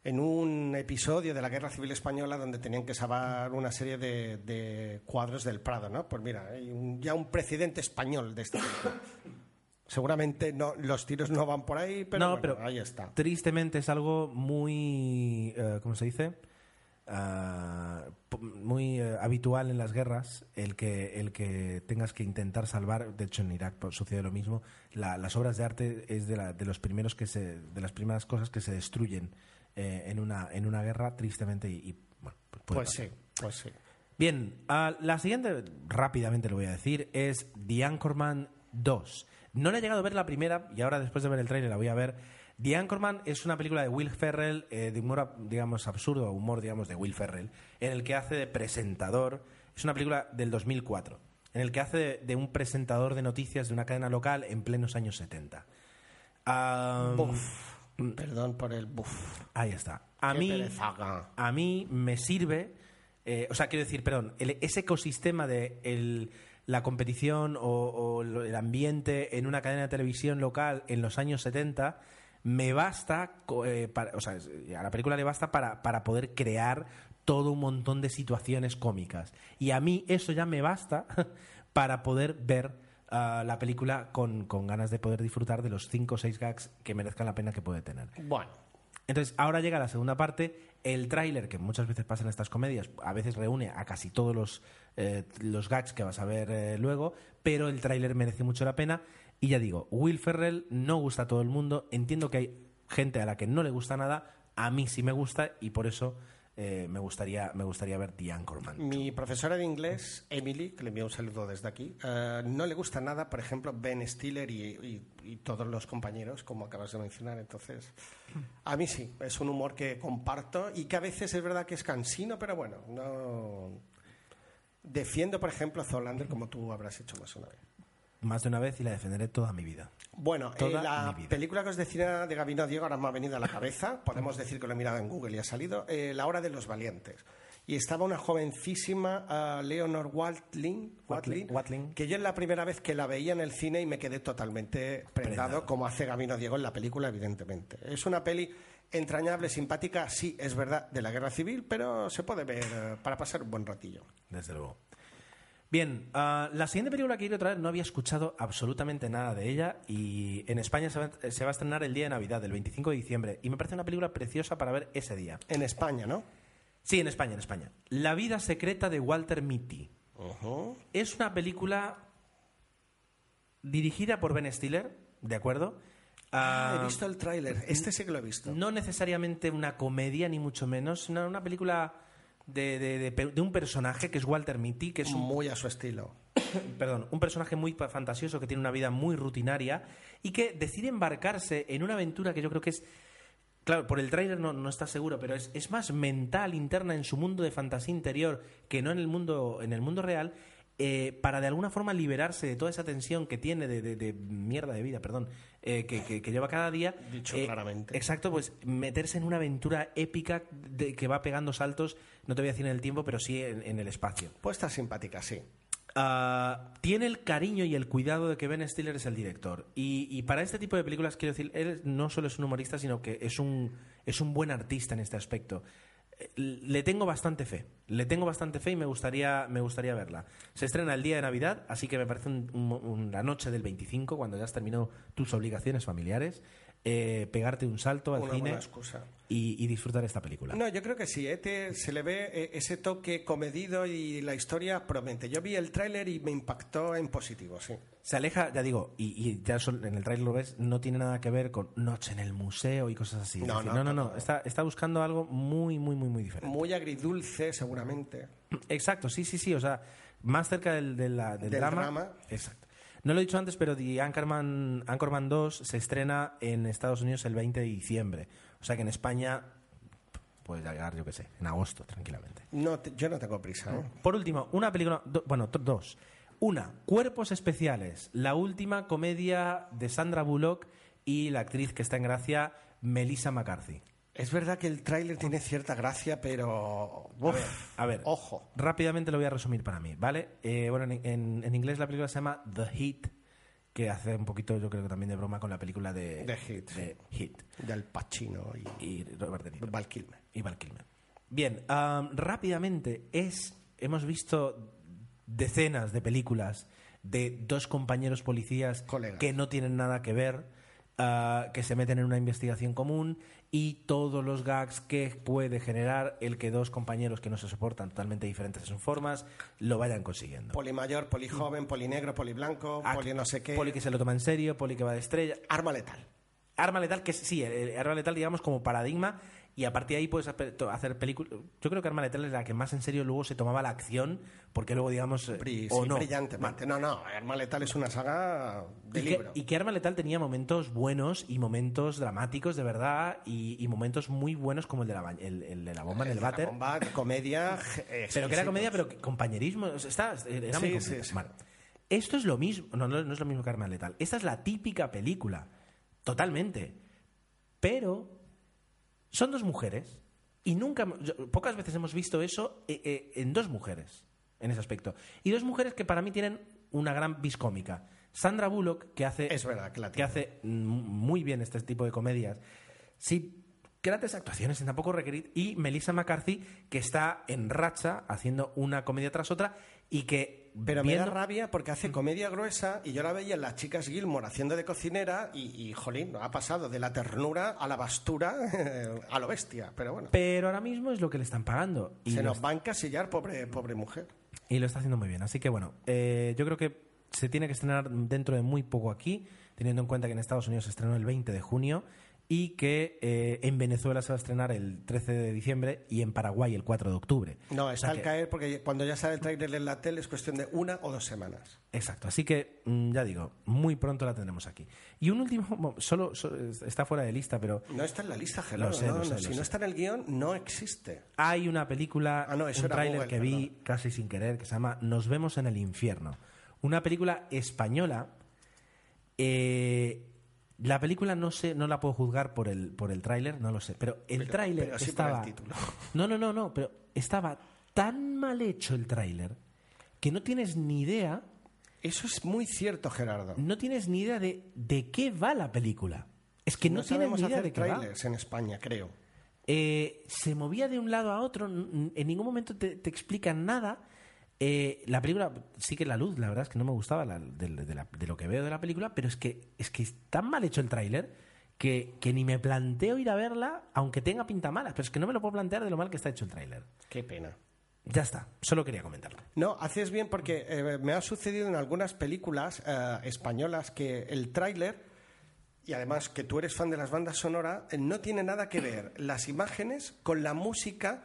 en un episodio de la Guerra Civil Española donde tenían que salvar una serie de, de cuadros del Prado, ¿no? Pues mira, hay un- ya un precedente español de esta película. [LAUGHS] Seguramente no, los tiros no van por ahí, pero, no, bueno, pero ahí está. Tristemente es algo muy, eh, ¿cómo se dice? Po- muy eh, habitual en las guerras el que el que tengas que intentar salvar. De hecho, en Irak pues, sucede lo mismo. La- las obras de arte es de, la- de los primeros que se, de las primeras cosas que se destruyen eh, en una en una guerra, tristemente y, y, bueno, pues Pues sí, pues sí. Bien, ah, la siguiente, rápidamente lo voy a decir, es The Anchorman 2. No le he llegado a ver la primera y ahora después de ver el trailer la voy a ver. The Anchorman es una película de Will Ferrell, eh, de humor, digamos, absurdo, humor, digamos, de Will Ferrell, en el que hace de presentador. Es una película del 2004, en el que hace de, de un presentador de noticias de una cadena local en plenos años 70. Ah, Buf. Perdón por el buf. Ahí está. A Qué mí, perezaga. a mí me sirve, eh, o sea, quiero decir, perdón, el- ese ecosistema de el- la competición o, el ambiente en una cadena de televisión local en los años 70 me basta, eh, para- o sea, a la película le basta para, para poder crear todo un montón de situaciones cómicas. Y a mí eso ya me basta [LAUGHS] para poder ver ah, la película con, con ganas de poder disfrutar de los 5 o 6 gags que merezcan la pena que puede tener. Bueno, Entonces, ahora llega la segunda parte. El tráiler, que muchas veces pasa en estas comedias, a veces reúne a casi todos los, eh, los gags que vas a ver eh, luego, pero el tráiler merece mucho la pena. Y ya digo, Will Ferrell no gusta a todo el mundo. Entiendo que hay gente a la que no le gusta nada. A mí sí me gusta y por eso eh, me, gustaría, me gustaría ver The Anchorman. mi profesora de inglés, Emily, que le envío un saludo desde aquí, eh, no le gusta nada, por ejemplo, Ben Stiller y, y- y todos los compañeros, como acabas de mencionar. Entonces, a mí sí, es un humor que comparto y que a veces es verdad que es cansino, pero bueno, no. Defiendo, por ejemplo, a Zoolander como tú habrás hecho más una vez. Más de una vez y la defenderé toda mi vida. Bueno, eh, la película que os decía de Gabino Diego ahora me ha venido a la cabeza. [LAUGHS] Podemos decir que lo he mirado en Google y ha salido. eh, la hora de los valientes. Y estaba una jovencísima ah, Leonor Watling, Watling, Watling. que yo es la primera vez que la veía en el cine y me quedé totalmente prendado, Prendado. como hace Gabino Diego en la película, evidentemente. Es una peli entrañable, simpática, sí, es verdad, de la guerra civil, pero se puede ver para pasar un buen ratillo. Desde luego. Bien, ah, la siguiente película que quiero traer no había escuchado absolutamente nada de ella y en España se va, se va a estrenar el día de Navidad, el 25 de diciembre, y me parece una película preciosa para ver ese día. En España, ¿no? Sí, en España, en España. La vida secreta de Walter Mitty. Es una película dirigida por Ben Stiller, ¿de acuerdo? Ah, Ah, he visto el tráiler. Este sí que lo he visto. no necesariamente una comedia, ni mucho menos, sino una película de, de- un personaje que es Walter Mitty, que es un Muy a su estilo. [COUGHS] perdón, un personaje muy fantasioso que tiene una vida muy rutinaria y que decide embarcarse en una aventura que yo creo que es, claro, por el tráiler no, no está seguro, pero es, es más mental, interna en su mundo de fantasía interior que no en el mundo, en el mundo real. Eh, para de alguna forma liberarse de toda esa tensión que tiene de, de- de mierda de vida, perdón, eh, que, que- que lleva cada día. Dicho eh, claramente. Exacto, pues meterse en una aventura épica de, que va pegando saltos, no te voy a decir en el tiempo, pero sí en- en el espacio. Pues está simpática, sí. Ah, tiene el cariño y el cuidado de que Ben Stiller es el director. Y, y para este tipo de películas, quiero decir, él no solo es un humorista, sino que es un, es un buen artista en este aspecto. Le tengo bastante fe. Le tengo bastante fe y me gustaría, me gustaría verla. Se estrena el día de Navidad, así que me parece un- la noche del 25, cuando ya has terminado tus obligaciones familiares, eh, pegarte un salto al Una cine y, y disfrutar esta película. No, yo creo que sí. ¿eh? Te- se le ve eh, ese toque comedido y la historia promete. Yo vi el tráiler y me impactó en positivo, sí. Se aleja, ya digo, y, y ya en el trailer lo ves, no tiene nada que ver con Noche en el museo y cosas así. No, decir, no, no, no. Está, está buscando algo muy, muy, muy, muy diferente. Muy agridulce, seguramente. Exacto, sí, sí, sí. O sea, más cerca del, del Del drama. drama. Exacto. No lo he dicho antes, pero The Anchorman, Anchorman 2 se estrena en Estados Unidos el 20 de diciembre. O sea que en España puede llegar, yo qué sé, en agosto, tranquilamente. No, te- yo no tengo prisa. ¿eh? Por último, una película, do- bueno, dos. Una, Cuerpos Especiales, la última comedia de Sandra Bullock y la actriz que está en gracia, Melissa McCarthy. Es verdad que el tráiler tiene cierta gracia, pero... uf, A ver, Ojo. rápidamente lo voy a resumir para mí, ¿vale? Eh, bueno, en, en- en inglés la película se llama The Heat que hace un poquito, yo creo que también de broma con la película de, De Hit, de Hit. Del Pacino y, Y Robert De Niro. Val Kilmer. Y Val Kilmer. Bien, am, rápidamente, es, hemos visto decenas de películas de dos compañeros policías Colegas. que no tienen nada que ver, ah, que se meten en una investigación común y todos los gags que puede generar el que dos compañeros que no se soportan totalmente diferentes en sus formas lo vayan consiguiendo. Poli mayor, poli joven, poli negro, poli blanco, Ah, poli no sé qué. Poli que se lo toma en serio, poli que va de estrella. Arma letal. Arma letal, que sí, el arma letal, digamos, como paradigma, y a partir de ahí puedes hacer películas. Yo creo que Arma letal es la que más en serio luego se tomaba la acción, porque luego, digamos, eh, Bri- o sí, no. brillantemente. No, no, Arma letal es una saga de Y que, libro. y que Arma Letal tenía momentos buenos y momentos dramáticos de verdad y, y momentos muy buenos como el de la, el, el de la bomba en el váter. bomba, comedia. [LAUGHS] je- Pero que era comedia, pero que- compañerismo. o sea, está- era muy Sí. Vale. Esto es lo mismo. No, no, no es lo mismo que Arma Letal. Esta es la típica película. Totalmente. Pero son dos mujeres. Y nunca. yo- pocas veces hemos visto eso eh, eh, en dos mujeres. En ese aspecto. Y dos mujeres que para mí tienen una gran vis cómica. Sandra Bullock, que hace. Es verdad que la que hace muy bien este tipo de comedias. Sí, grandes actuaciones sin tampoco requerir. Y Melissa McCarthy, que está en racha haciendo una comedia tras otra y que. Pero me da viendo- rabia porque hace comedia gruesa y yo la veía en las chicas Gilmore haciendo de cocinera y, y jolín, ha pasado de la ternura a la bastura [LAUGHS] a lo bestia. Pero bueno, Pero ahora mismo es lo que le están pagando. Y se nos va a encasillar, pobre, pobre mujer. Y lo está haciendo muy bien. Así que bueno, eh, yo creo que se tiene que estrenar dentro de muy poco aquí, teniendo en cuenta que en Estados Unidos se estrenó el 20 de junio y que eh, en Venezuela se va a estrenar el 13 de diciembre y en Paraguay el 4 de octubre. No, O está sea al que- caer porque cuando ya sale el tráiler en la tele es cuestión de una o dos semanas. Exacto, así que mm, ya digo, muy pronto la tendremos aquí. Y un último, [LAUGHS] solo, solo- está fuera de lista, pero No está en la lista, Gerardo. No, no, lo si no está en el guion, no existe. hay una película, Ah, no, un tráiler que vi perdón. casi sin querer, que se llama Nos vemos en el infierno. Una película española. eh, la película no sé, no la puedo juzgar por el, por el tráiler, no lo sé. Pero el Pero- tráiler pero sí por el estaba. título. [LAUGHS] No, no, no, no, pero estaba tan mal hecho el tráiler que no tienes ni idea. Eso es muy cierto, Gerardo. No tienes ni idea de, de qué va la película. Es que no, no tienes ni idea hacer de qué va. trailers en España, creo. Eh, se movía de un lado a otro, en ningún momento te, te explican nada. Eh, la película sí que la luz, la verdad es que no me gustaba la- de, de la- de lo que veo de la película, pero es que es que es tan mal hecho el tráiler que, que ni me planteo ir a verla, aunque tenga pinta mala, pero es que no me lo puedo plantear de lo mal que está hecho el tráiler. Qué pena. Ya está, solo quería comentarlo. No, haces bien porque eh, me ha sucedido en algunas películas eh, españolas que el tráiler, y además que tú eres fan de las bandas sonoras, eh, no tiene nada que ver las imágenes con la música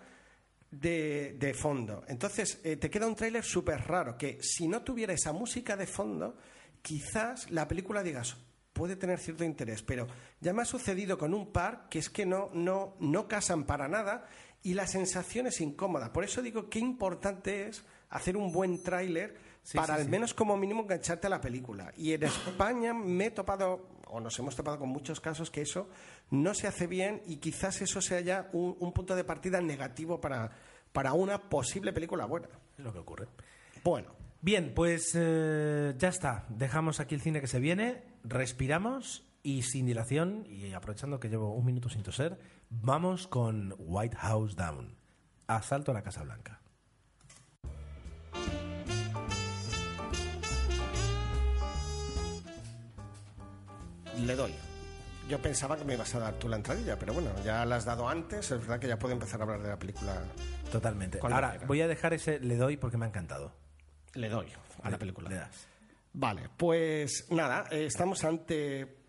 de, de fondo. Entonces, eh, te queda un tráiler súper raro, que si no tuviera esa música de fondo, quizás la película digas, puede tener cierto interés, pero ya me ha sucedido con un par que es que no, no, no casan para nada y la sensación es incómoda. Por eso digo qué importante es hacer un buen tráiler Sí, para sí, al sí. menos como mínimo engancharte a la película. Y en España me he topado, o nos hemos topado con muchos casos que eso no se hace bien y quizás eso sea ya un, un punto de partida negativo para, para una posible película buena. Es lo que ocurre. Bueno, Bien, pues eh, ya está. Dejamos aquí el cine que se viene, respiramos y sin dilación, y aprovechando que llevo un minuto sin toser, vamos con White House Down. Asalto a la Casa Blanca. le doy. Yo pensaba que me ibas a dar tú la entradilla, pero bueno, ya la has dado antes, es verdad que ya puedo empezar a hablar de la película. Totalmente. Ahora, voy a dejar ese le doy porque me ha encantado. Le doy a la película. Le das. Vale, pues nada, eh, estamos ante...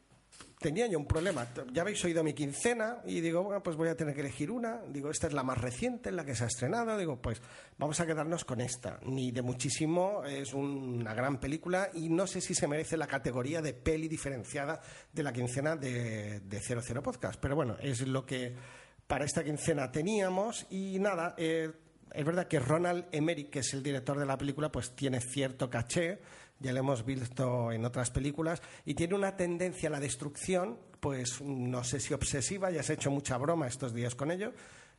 Tenía yo un problema. Ya habéis oído mi quincena y digo, bueno, pues voy a tener que elegir una. Digo, esta es la más reciente, en la que se ha estrenado. Digo, pues vamos a quedarnos con esta. Ni de muchísimo, es una gran película y no sé si se merece la categoría de peli diferenciada de la quincena de, de 00 Podcast. Pero bueno, es lo que para esta quincena teníamos y nada, eh, es verdad que Ronald Emmerich, que es el director de la película, pues tiene cierto caché, ya lo hemos visto en otras películas, y tiene una tendencia a la destrucción, pues no sé si obsesiva, ya has hecho mucha broma estos días con ello,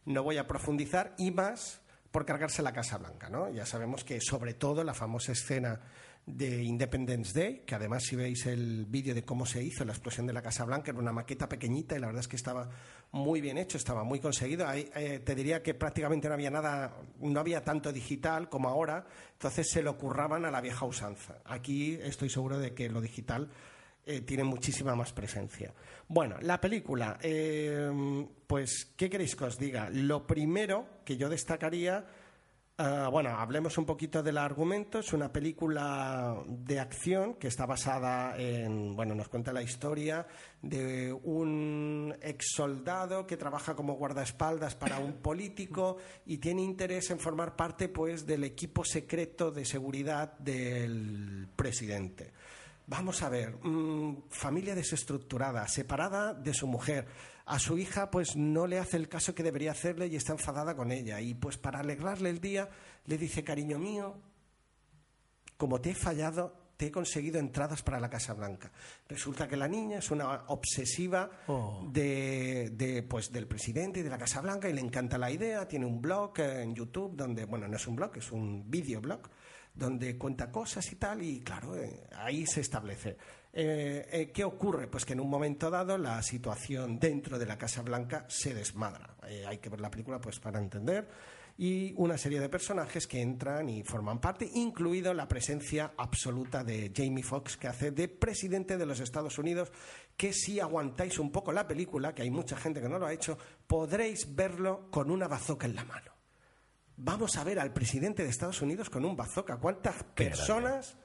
no voy a profundizar, y más por cargarse la Casa Blanca, ¿no? Ya sabemos que sobre todo la famosa escena de Independence Day, que además si veis el vídeo de cómo se hizo la explosión de la Casa Blanca, era una maqueta pequeñita y la verdad es que estaba muy bien hecho, estaba muy conseguido. Eh, te diría que prácticamente no había nada, no había tanto digital como ahora, entonces se lo curraban a la vieja usanza. Aquí estoy seguro de que lo digital eh, tiene muchísima más presencia. Bueno, la película, eh, pues, ¿qué queréis que os diga? Lo primero que yo destacaría Uh, bueno, hablemos un poquito del argumento. Es una película de acción que está basada en, bueno, nos cuenta la historia de un ex soldado que trabaja como guardaespaldas para un político y tiene interés en formar parte, pues, del equipo secreto de seguridad del presidente. Vamos a ver, mmm, familia desestructurada, separada de su mujer a su hija pues no le hace el caso que debería hacerle y está enfadada con ella. Y pues para alegrarle el día le dice, cariño mío, como te he fallado, te he conseguido entradas para la Casa Blanca. Resulta que la niña es una obsesiva oh. de, de, pues, del presidente y de la Casa Blanca y le encanta la idea. Tiene un blog en YouTube donde, bueno, no es un blog, es un videoblog donde cuenta cosas y tal, y claro, eh, ahí se establece. Eh, eh, ¿Qué ocurre? Pues que en un momento dado la situación dentro de la Casa Blanca se desmadra. Eh, hay que ver la película pues para entender. Y una serie de personajes que entran y forman parte, incluido la presencia absoluta de Jamie Foxx, que hace de presidente de los Estados Unidos, que si aguantáis un poco la película, que hay mucha gente que no lo ha hecho, podréis verlo con una bazooka en la mano. Vamos a ver al presidente de Estados Unidos con un bazooka. ¿Cuántas personas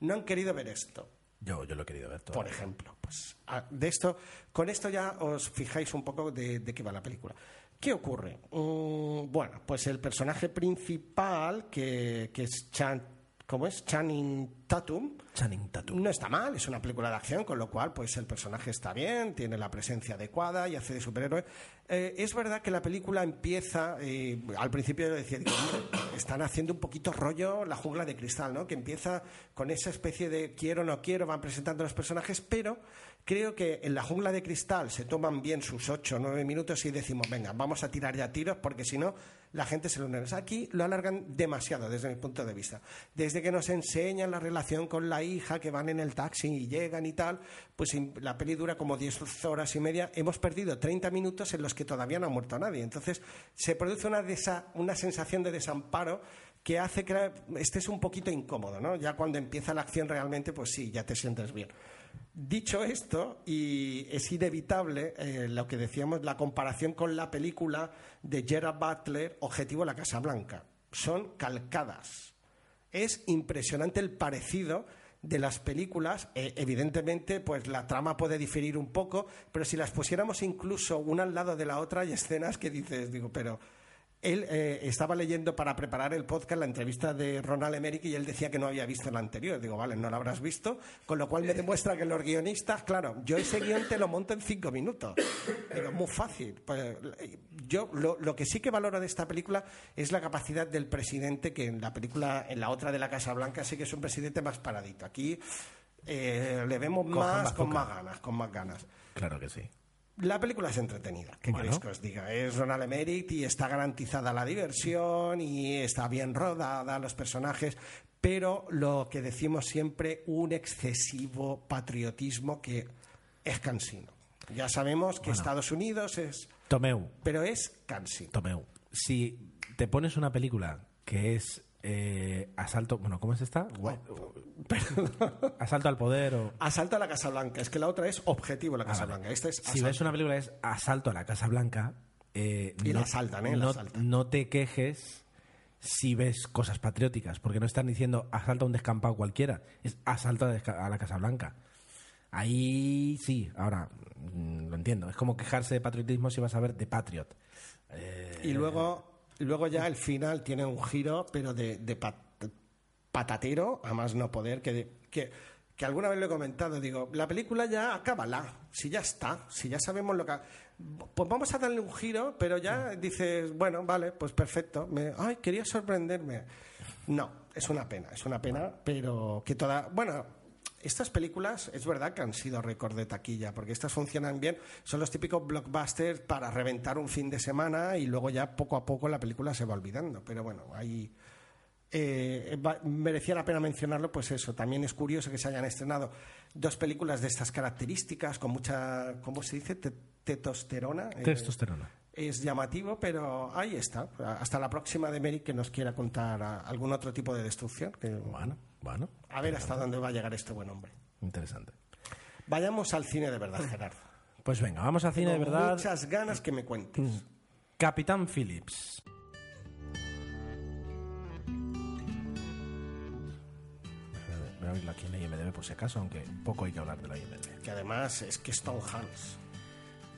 no han querido ver esto? Yo, yo lo he querido ver todo. Por ejemplo, pues de esto, con esto ya os fijáis un poco de, de qué va la película. ¿Qué ocurre? Mm, bueno, pues el personaje principal, que, que es Chan, ¿cómo es? Channing Tatum. Channing Tatum. No está mal, es una película de acción, con lo cual, pues el personaje está bien, tiene la presencia adecuada y hace de superhéroe. Eh, es verdad que la película empieza, eh, al principio yo decía, digo, están haciendo un poquito rollo la jungla de cristal, ¿no? Que empieza con esa especie de quiero, no quiero, van presentando los personajes, pero creo que en la jungla de cristal se toman bien sus ocho o nueve minutos y decimos, venga, vamos a tirar ya tiros, porque si no, la gente se lo nerviosa. Aquí lo alargan demasiado desde mi punto de vista. Desde que nos enseñan la relación con la hija, que van en el taxi y llegan y tal, pues la peli dura como diez horas y media. Hemos perdido 30 minutos en los que todavía no ha muerto nadie. Entonces se produce una, una sensación de desamparo que hace que estés un poquito incómodo, ¿no? Ya cuando empieza la acción realmente, pues sí, ya te sientes bien. Dicho esto, y es inevitable eh, lo que decíamos, la comparación con la película de Gerard Butler, Objetivo la Casa Blanca. Son calcadas. Es impresionante el parecido de las películas. Eh, evidentemente, pues la trama puede diferir un poco, pero si las pusiéramos incluso una al lado de la otra, hay escenas que dices, digo, pero él eh, estaba leyendo para preparar el podcast la entrevista de Ronald Emmerich y él decía que no había visto la anterior. Digo, vale, no la habrás visto, con lo cual me demuestra que los guionistas, claro, yo ese guion te lo monto en cinco minutos. Digo, muy fácil. Pues, yo lo, lo, que sí que valoro de esta película es la capacidad del presidente, que en la película, en la otra de la Casa Blanca, sí que es un presidente más paradito. Aquí eh, le vemos más, con más ganas, con más ganas. Claro que sí. La película es entretenida, ¿qué bueno. queréis que os diga? Es Ronald Emmerich y está garantizada la diversión y está bien rodada, los personajes, pero lo que decimos siempre, un excesivo patriotismo que es cansino. Ya sabemos que bueno. Estados Unidos es... Tomeu. Pero es cansino. Tomeu. Si te pones una película que es eh, asalto, bueno, ¿cómo es esta? Oh, [LAUGHS] asalto al poder o... Asalto a la Casa Blanca. Es que la otra es objetivo a la Casa ah, Blanca. Esta es si ves una película es asalto a la Casa Blanca... Eh, y no, la asaltan, ¿eh? No, la asaltan. no te quejes si ves cosas patrióticas, porque no están diciendo asalto a un descampado cualquiera, es asalto a la Casa Blanca. Ahí sí, ahora mm, lo entiendo. Es como quejarse de patriotismo si vas a ver The Patriot. Eh... Y luego luego ya el final tiene un giro, pero de, de pat, patatero, a más no poder, que, que, que, alguna vez lo he comentado. Digo, la película ya acábala, si ya está, si ya sabemos lo que. Pues vamos a darle un giro, pero ya dices, bueno, vale, pues perfecto. Me, ay, quería sorprenderme. No, es una pena, es una pena, pero que toda. Bueno, estas películas es verdad que han sido récord de taquilla, porque estas funcionan bien. Son los típicos blockbusters para reventar un fin de semana y luego ya poco a poco la película se va olvidando. Pero bueno, ahí eh, va- merecía la pena mencionarlo, pues eso. También es curioso que se hayan estrenado dos películas de estas características con mucha, ¿cómo se dice? Te- Testosterona. Eh, Testosterona. es llamativo, pero ahí está. Hasta la próxima de Mary que nos quiera contar ah, algún otro tipo de destrucción. que- Bueno, bueno. a ver hasta dónde va a llegar este buen hombre. Interesante. Vayamos al cine de verdad, Gerardo. Pues venga, vamos al cine de verdad. Muchas ganas que me cuentes. Capitán Phillips. Voy a abrirlo aquí en la IMDb por si acaso, aunque poco hay que hablar de la IMDb. Que además es que es Tom Hanks.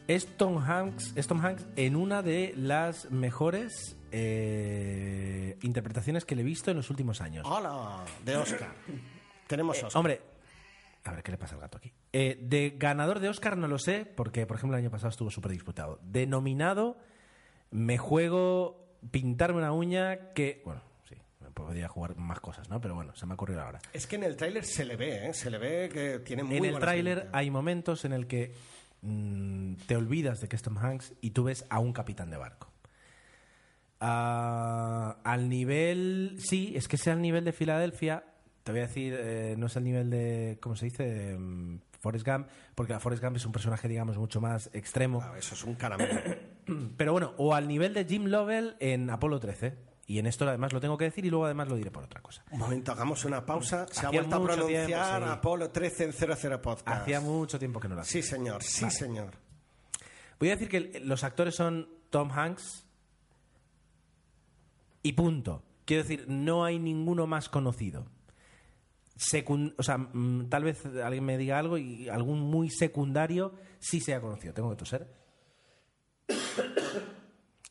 Es Tom Hanks, es Tom Hanks en una de las mejores eh, interpretaciones que le he visto en los últimos años. ¡Hola! De Oscar. Tenemos Oscar. Hombre, a ver qué le pasa al gato aquí. Eh, de ganador de Oscar no lo sé, porque por ejemplo el año pasado estuvo súper disputado. De nominado, me juego pintarme una uña que, bueno, sí, me podría jugar más cosas, ¿no? Pero bueno, se me ha ocurrido ahora. Es que en el tráiler se le ve, ¿eh? Se le ve que tiene muy en el tráiler hay momentos en el que mm, te olvidas de que es Tom Hanks y tú ves a un capitán de barco. Ah, al nivel, sí, es que sea al nivel de Filadelfia, te voy a decir, eh, no es el nivel de, ¿cómo se dice? Mm, Forrest Gump, porque la Forrest Gump es un personaje, digamos, mucho más extremo. Ah, eso es un caramelo. [COUGHS] Pero bueno, o al nivel de Jim Lovell en Apolo 13. Y en esto además lo tengo que decir y luego además lo diré por otra cosa. Un momento, hagamos una pausa. Se ha vuelto a pronunciar tiempo, sí. Apolo 13 en 00 Podcast. Hacía mucho tiempo que no lo hacía. Sí, señor. Sí, Vale. señor. Voy a decir que los actores son Tom Hanks y punto. Quiero decir, no hay ninguno más conocido. Secun- o sea, mm, tal vez alguien me diga algo y algún muy secundario sí sea conocido. Tengo que toser. [COUGHS]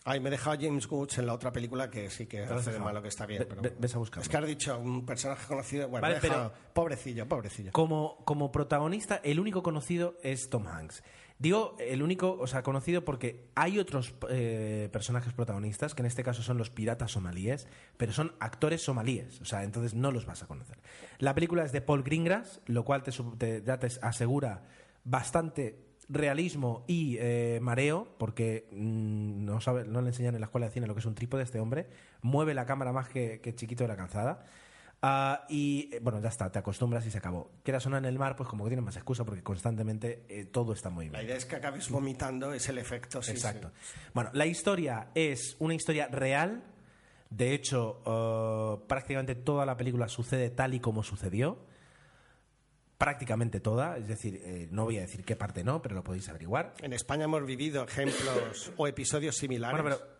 Ay, me he dejado James Woods en la otra película que sí que hace de malo que está bien. Pero ves a buscarlo. Es que has dicho un personaje conocido. Bueno, Vale, he dejado- pobrecillo, pobrecillo. Como, como protagonista, el único conocido es Tom Hanks. Digo el único, o sea, conocido porque hay otros eh, personajes protagonistas, que en este caso son los piratas somalíes, pero son actores somalíes, o sea, entonces no los vas a conocer. La película es de Paul Greengrass, lo cual te, te- te asegura bastante realismo y eh, mareo, porque mm, no, sabe, no le enseñan en la escuela de cine lo que es un trípode este hombre, mueve la cámara más que, que chiquito de la calzada. Ah, y eh, bueno, ya está, te acostumbras y se acabó. Quieras sonar en el mar, pues como que tiene más excusa porque constantemente eh, todo está muy La bien. idea es que acabes vomitando, es el efecto. sí, Exacto. sí. Bueno, la historia es una historia real. De hecho, eh, prácticamente toda la película sucede tal y como sucedió. Prácticamente toda. Es decir, eh, no voy a decir qué parte no, pero lo podéis averiguar. En España hemos vivido ejemplos o episodios similares. Bueno, pero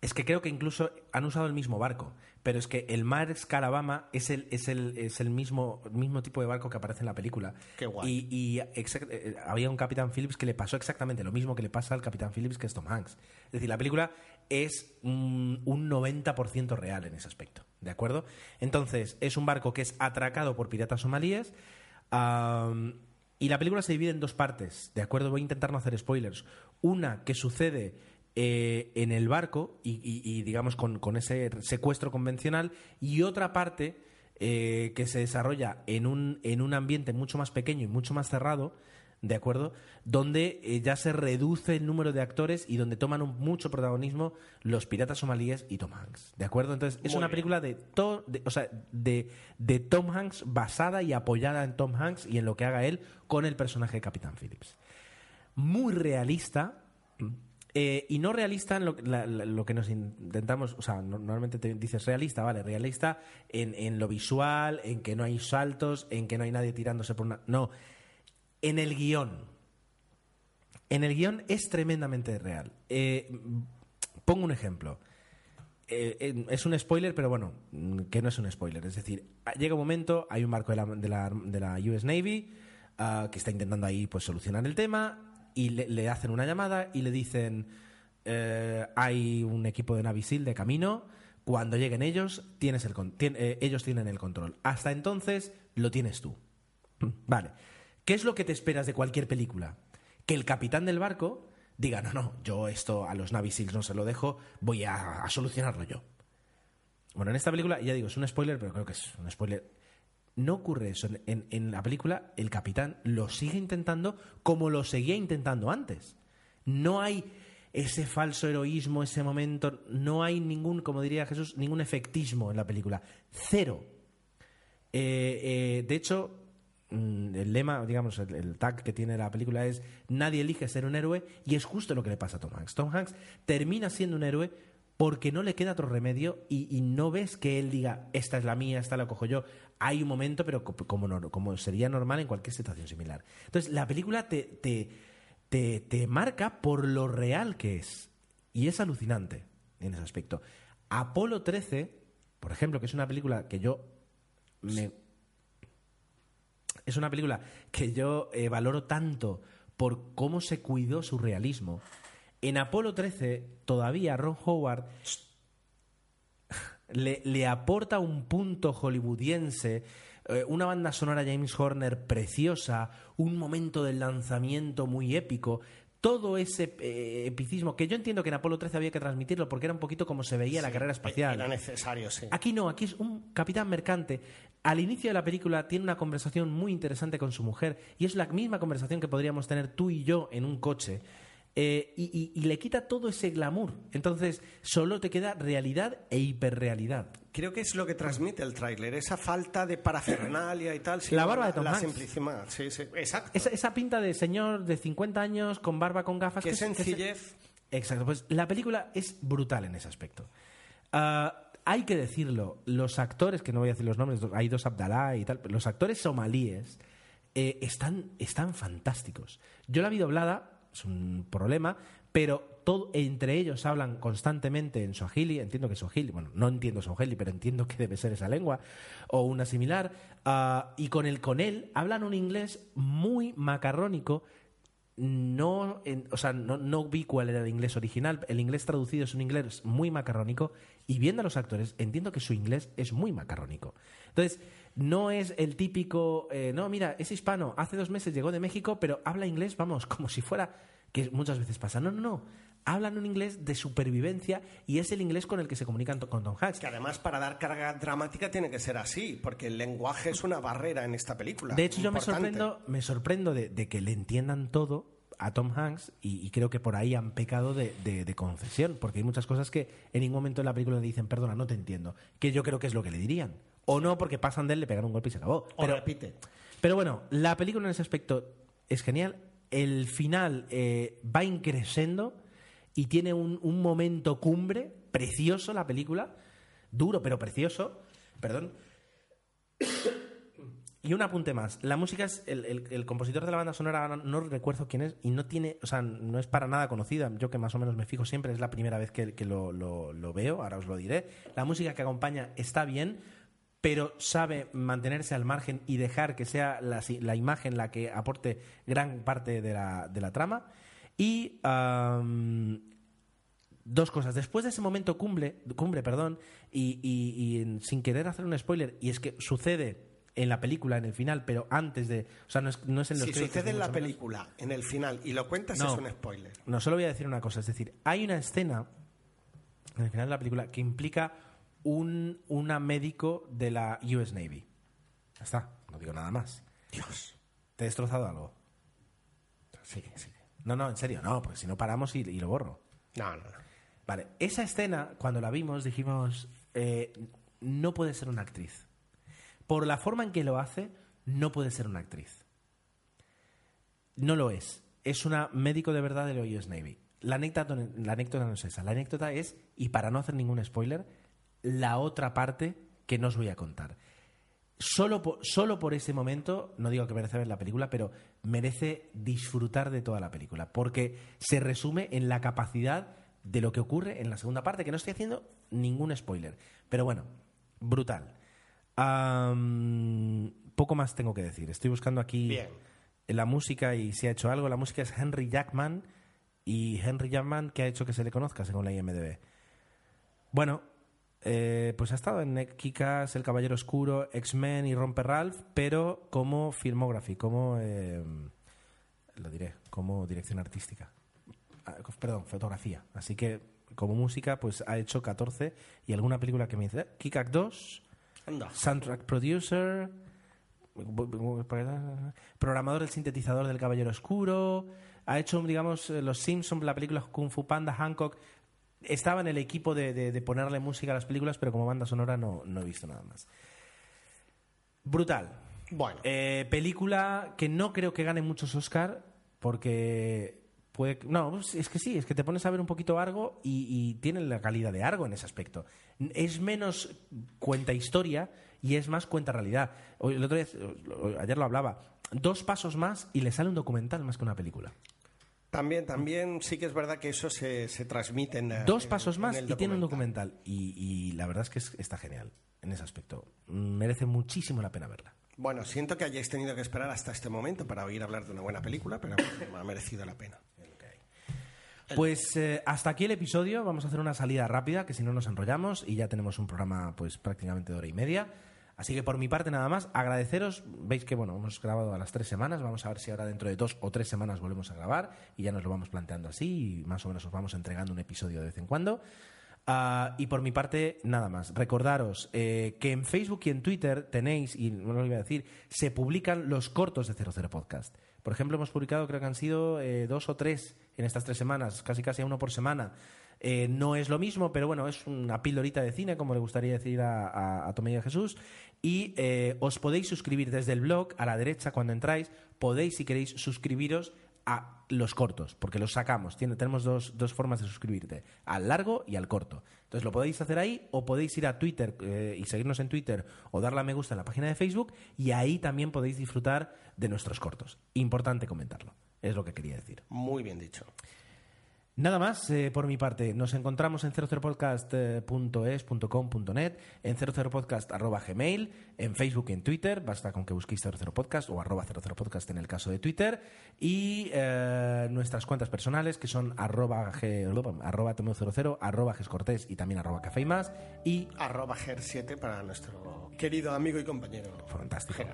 es que creo que incluso han usado el mismo barco. Pero es que el Mar Alabama es el, es el, es el mismo, mismo tipo de barco que aparece en la película. Qué guay. Y, y exact- eh, había un Capitán Phillips que le pasó exactamente lo mismo que le pasa al Capitán Phillips que es Tom Hanks. Es decir, la película es mm, un 90% real en ese aspecto. ¿De acuerdo? Entonces, es un barco que es atracado por piratas somalíes. y la película se divide en dos partes, ¿de acuerdo? Voy a intentar no hacer spoilers. Una que sucede eh, en el barco y, y- y, digamos con, con ese secuestro convencional y otra parte eh, que se desarrolla en un, en un ambiente mucho más pequeño y mucho más cerrado, ¿de acuerdo? Donde eh, ya se reduce el número de actores y donde toman un- mucho protagonismo los piratas somalíes y Tom Hanks, ¿de acuerdo? Entonces es Muy una bien. película de, to- de- o sea, de, de Tom Hanks basada y apoyada en Tom Hanks y en lo que haga él con el personaje de Capitán Phillips. Muy realista. Eh, y no realista en lo, la- la- que nos intentamos, o sea, no- normalmente te dices realista, vale, realista en, en lo visual, en que no hay saltos, en que no hay nadie tirándose por una... No, en el guion. En el guion es tremendamente real. Eh, pongo un ejemplo. Eh, es un spoiler, pero bueno, que no es un spoiler. Es decir, llega un momento, hay un barco de la, de la, de US Navy ah, que está intentando ahí pues solucionar el tema y le, hacen una llamada y le dicen eh, hay un equipo de Navy SEAL de camino. Cuando lleguen ellos, tienes el eh, ellos tienen el control. Hasta entonces lo tienes tú. Vale. ¿Qué es lo que te esperas de cualquier película? Que el capitán del barco diga, no, no, yo esto a los Navy no se lo dejo, voy a solucionarlo yo. Bueno, en esta película, ya digo, es un spoiler, pero creo que es un spoiler no ocurre eso. En, la película, el capitán lo sigue intentando como lo seguía intentando antes. No hay ese falso heroísmo, ese momento, no hay ningún, como diría Jesús, ningún efectismo en la película. Cero. Eh, eh, de hecho, mm, el lema, digamos, el, tag que tiene la película es nadie elige ser un héroe y es justo lo que le pasa a Tom Hanks. Tom Hanks termina siendo un héroe porque no le queda otro remedio y no ves que él diga esta es la mía, esta la cojo yo. Hay un momento, pero co- como, sería normal en cualquier situación similar. Entonces, la película te, te, te, te marca por lo real que es. Y es alucinante en ese aspecto. Apolo 13, por ejemplo, que es una película que yo me, es una película que yo eh, valoro tanto por cómo se cuidó su realismo. En Apolo 13, todavía Ron Howard le, le aporta un punto hollywoodiense, eh, una banda sonora James Horner preciosa, un momento del lanzamiento muy épico. Todo ese eh, epicismo que yo entiendo que en Apolo 13 había que transmitirlo porque era un poquito como se veía la carrera espacial. Era necesario, sí. Aquí no, aquí es un capitán mercante. Al inicio de la película tiene una conversación muy interesante con su mujer y es la misma conversación que podríamos tener tú y yo en un coche. Eh, y, y- y le quita todo ese glamour. Entonces, solo te queda realidad e hiperrealidad. Creo que es lo que transmite el tráiler, esa falta de parafernalia y tal. La barba de Tom La Hanks. simplicidad, sí, sí, exacto. Esa, esa pinta de señor de 50 años con barba, con gafas. Qué que es- que es- sencillez. Exacto, pues la película es brutal en ese aspecto. Ah, hay que decirlo, los actores, que no voy a decir los nombres, hay dos Abdalá y tal, pero los actores somalíes eh, están, están fantásticos. Yo la vi doblada, es un problema, pero todo, entre ellos hablan constantemente en Swahili, entiendo que es Swahili, bueno, no entiendo Swahili, pero entiendo que debe ser esa lengua, o una similar, ah, y con el con él hablan un inglés muy macarrónico, no, o sea, no, no vi cuál era el inglés original. El inglés traducido es un inglés muy macarrónico y viendo a los actores entiendo que su inglés es muy macarrónico. Entonces, no es el típico, eh, no, mira, es hispano, hace dos meses llegó de México, pero habla inglés, vamos, [LAUGHS] como si fuera, que muchas veces pasa. No, no, no. Hablan un inglés de supervivencia y es el inglés con el que se comunican con Tom Hanks. Que además para dar carga dramática tiene que ser así, porque el lenguaje es una barrera en esta película. De hecho, yo me sorprendo, me sorprendo de, de que le entiendan todo a Tom Hanks y, y creo que por ahí han pecado de, de- de concesión, porque hay muchas cosas que en ningún momento en la película le dicen, perdona, no te entiendo, que yo creo que es lo que le dirían. O no, porque pasan de él, le pegan un golpe y se acabó. O Pero, repite. pero bueno, la película en ese aspecto es genial. El final eh, va increciendo y tiene un, un momento cumbre, precioso la película, duro pero precioso. Perdón. Y un apunte más. La música es. El, el- el compositor de la banda sonora, no recuerdo quién es, y no tiene. O sea, no es para nada conocida. Yo que más o menos me fijo siempre, es la primera vez que, que lo, lo- lo veo, ahora os lo diré. La música que acompaña está bien, pero sabe mantenerse al margen y dejar que sea la, imagen la que aporte gran parte de la, de la trama. Y. am, dos cosas. Después de ese momento cumbre, cumbre perdón, y, y- sin querer hacer un spoiler, y es que sucede en la película, en el final, pero antes de. O sea, no es, no es en los Si créditos, sucede en la película, en el final, y lo cuentas, No. es un spoiler. No, solo voy a decir una cosa. Es decir, hay una escena en el final de la película que implica un una médico de la US Navy. Ya está, no digo nada más. Dios. ¿Te he destrozado algo? Sí, sí. No, no, en serio, no, porque si no paramos y, y lo borro. No, no, no. Vale, esa escena, cuando la vimos, dijimos, eh, no puede ser una actriz. Por la forma en que lo hace, no puede ser una actriz. No lo es. Es una médico de verdad de la US Navy. La anécdota, la anécdota no es esa. La anécdota es, y para no hacer ningún spoiler, la otra parte que no os voy a contar. Solo por, solo por ese momento, no digo que merece ver la película, pero merece disfrutar de toda la película, porque se resume en la capacidad de lo que ocurre en la segunda parte, que no estoy haciendo ningún spoiler. Pero bueno, brutal. Poco más tengo que decir. Estoy buscando aquí Bien. la música y si ha hecho algo. La música es Henry Jackman y Henry Jackman que ha hecho que se le conozca según la IMDb. Bueno, eh, pues ha estado en Kikas, El Caballero Oscuro, X-Men y Romper Ralph, pero como filmography, como eh, lo diré, como dirección artística. Ah, Perdón, fotografía. Así que como música, pues ha hecho 14 y alguna película que me dice, Kikak 2, Anda. Soundtrack Producer, Programador del sintetizador del Caballero Oscuro. Ha hecho, digamos, eh, Los Simpsons, la película Kung Fu Panda, Hancock. Estaba en el equipo de, de- de ponerle música a las películas, pero como banda sonora no, no he visto nada más. Brutal. Bueno, Eh, película que no creo que gane muchos Oscar porque puede no pues es que sí es que te pones a ver un poquito Argo y, y tiene la calidad de Argo en ese aspecto. Es menos cuenta historia y es más cuenta realidad. Hoy- el otro día, eh, ayer lo hablaba. Dos pasos más y le sale un documental más que una película también, también sí que es verdad que eso se, se transmite en eh, dos en- pasos más y tiene un documental y, y la verdad es que es- está genial en ese aspecto merece muchísimo la pena verla Bueno, siento que hayáis tenido que esperar hasta este momento para oír hablar de una buena película, pero ha merecido la pena. [LAUGHS] Pues eh, hasta aquí el episodio. Vamos a hacer una salida rápida, que si no nos enrollamos y ya tenemos un programa pues prácticamente de hora y media. Así que por mi parte nada más, agradeceros. Veis que bueno, hemos grabado a las tres semanas. Vamos a ver si ahora dentro de dos o tres semanas volvemos a grabar y ya nos lo vamos planteando así y más o menos os vamos entregando un episodio de vez en cuando. Ah, y por mi parte, nada más. Recordaros eh, que en Facebook y en Twitter tenéis, y no lo iba a decir, se publican los cortos de 00 Podcast. Por ejemplo, hemos publicado, creo que han sido eh, dos o tres en estas tres semanas, casi casi uno por semana. Eh, no es lo mismo, pero bueno, es una pildorita de cine, como le gustaría decir a, a, Tomé y a Jesús. Y eh, os podéis suscribir desde el blog, a la derecha, cuando entráis, podéis, si queréis, suscribiros a los cortos, porque los sacamos. Tiene- tenemos dos, dos formas de suscribirte, al largo y al corto. Entonces lo podéis hacer ahí o podéis ir a Twitter eh, y seguirnos en Twitter o darle a me gusta en la página de Facebook y ahí también podéis disfrutar de nuestros cortos. Importante comentarlo, es lo que quería decir. Muy bien dicho. Nada más eh, por mi parte. Nos encontramos en 00podcast.es.com.net, en 00podcast.gmail, en Facebook y en Twitter. Basta con que busquéis 00podcast o arroba 00podcast en el caso de Twitter. Y eh, nuestras cuentas personales que son arroba, G- arroba tomeo00, arroba gescortés y también arroba café y más. Y Arroba GER7 para nuestro querido amigo y compañero. fantástico.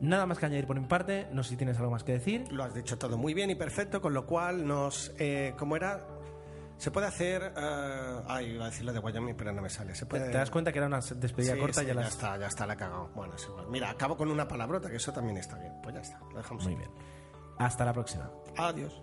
Nada más que añadir por mi parte. No sé si tienes algo más que decir. Lo has dicho todo muy bien y perfecto, con lo cual nos... Eh, ¿Cómo era? Se puede hacer... eh, ay, iba a decir lo de Wyoming, pero no me sale. Se ¿Te, puede... te das cuenta que era una despedida Sí, corta? sí, ya ya las... está, ya está, la he cagado. Bueno, es igual. Mira, acabo con una palabrota, que eso también está bien. Pues ya está, lo dejamos. Muy bien. Hasta la próxima. Adiós.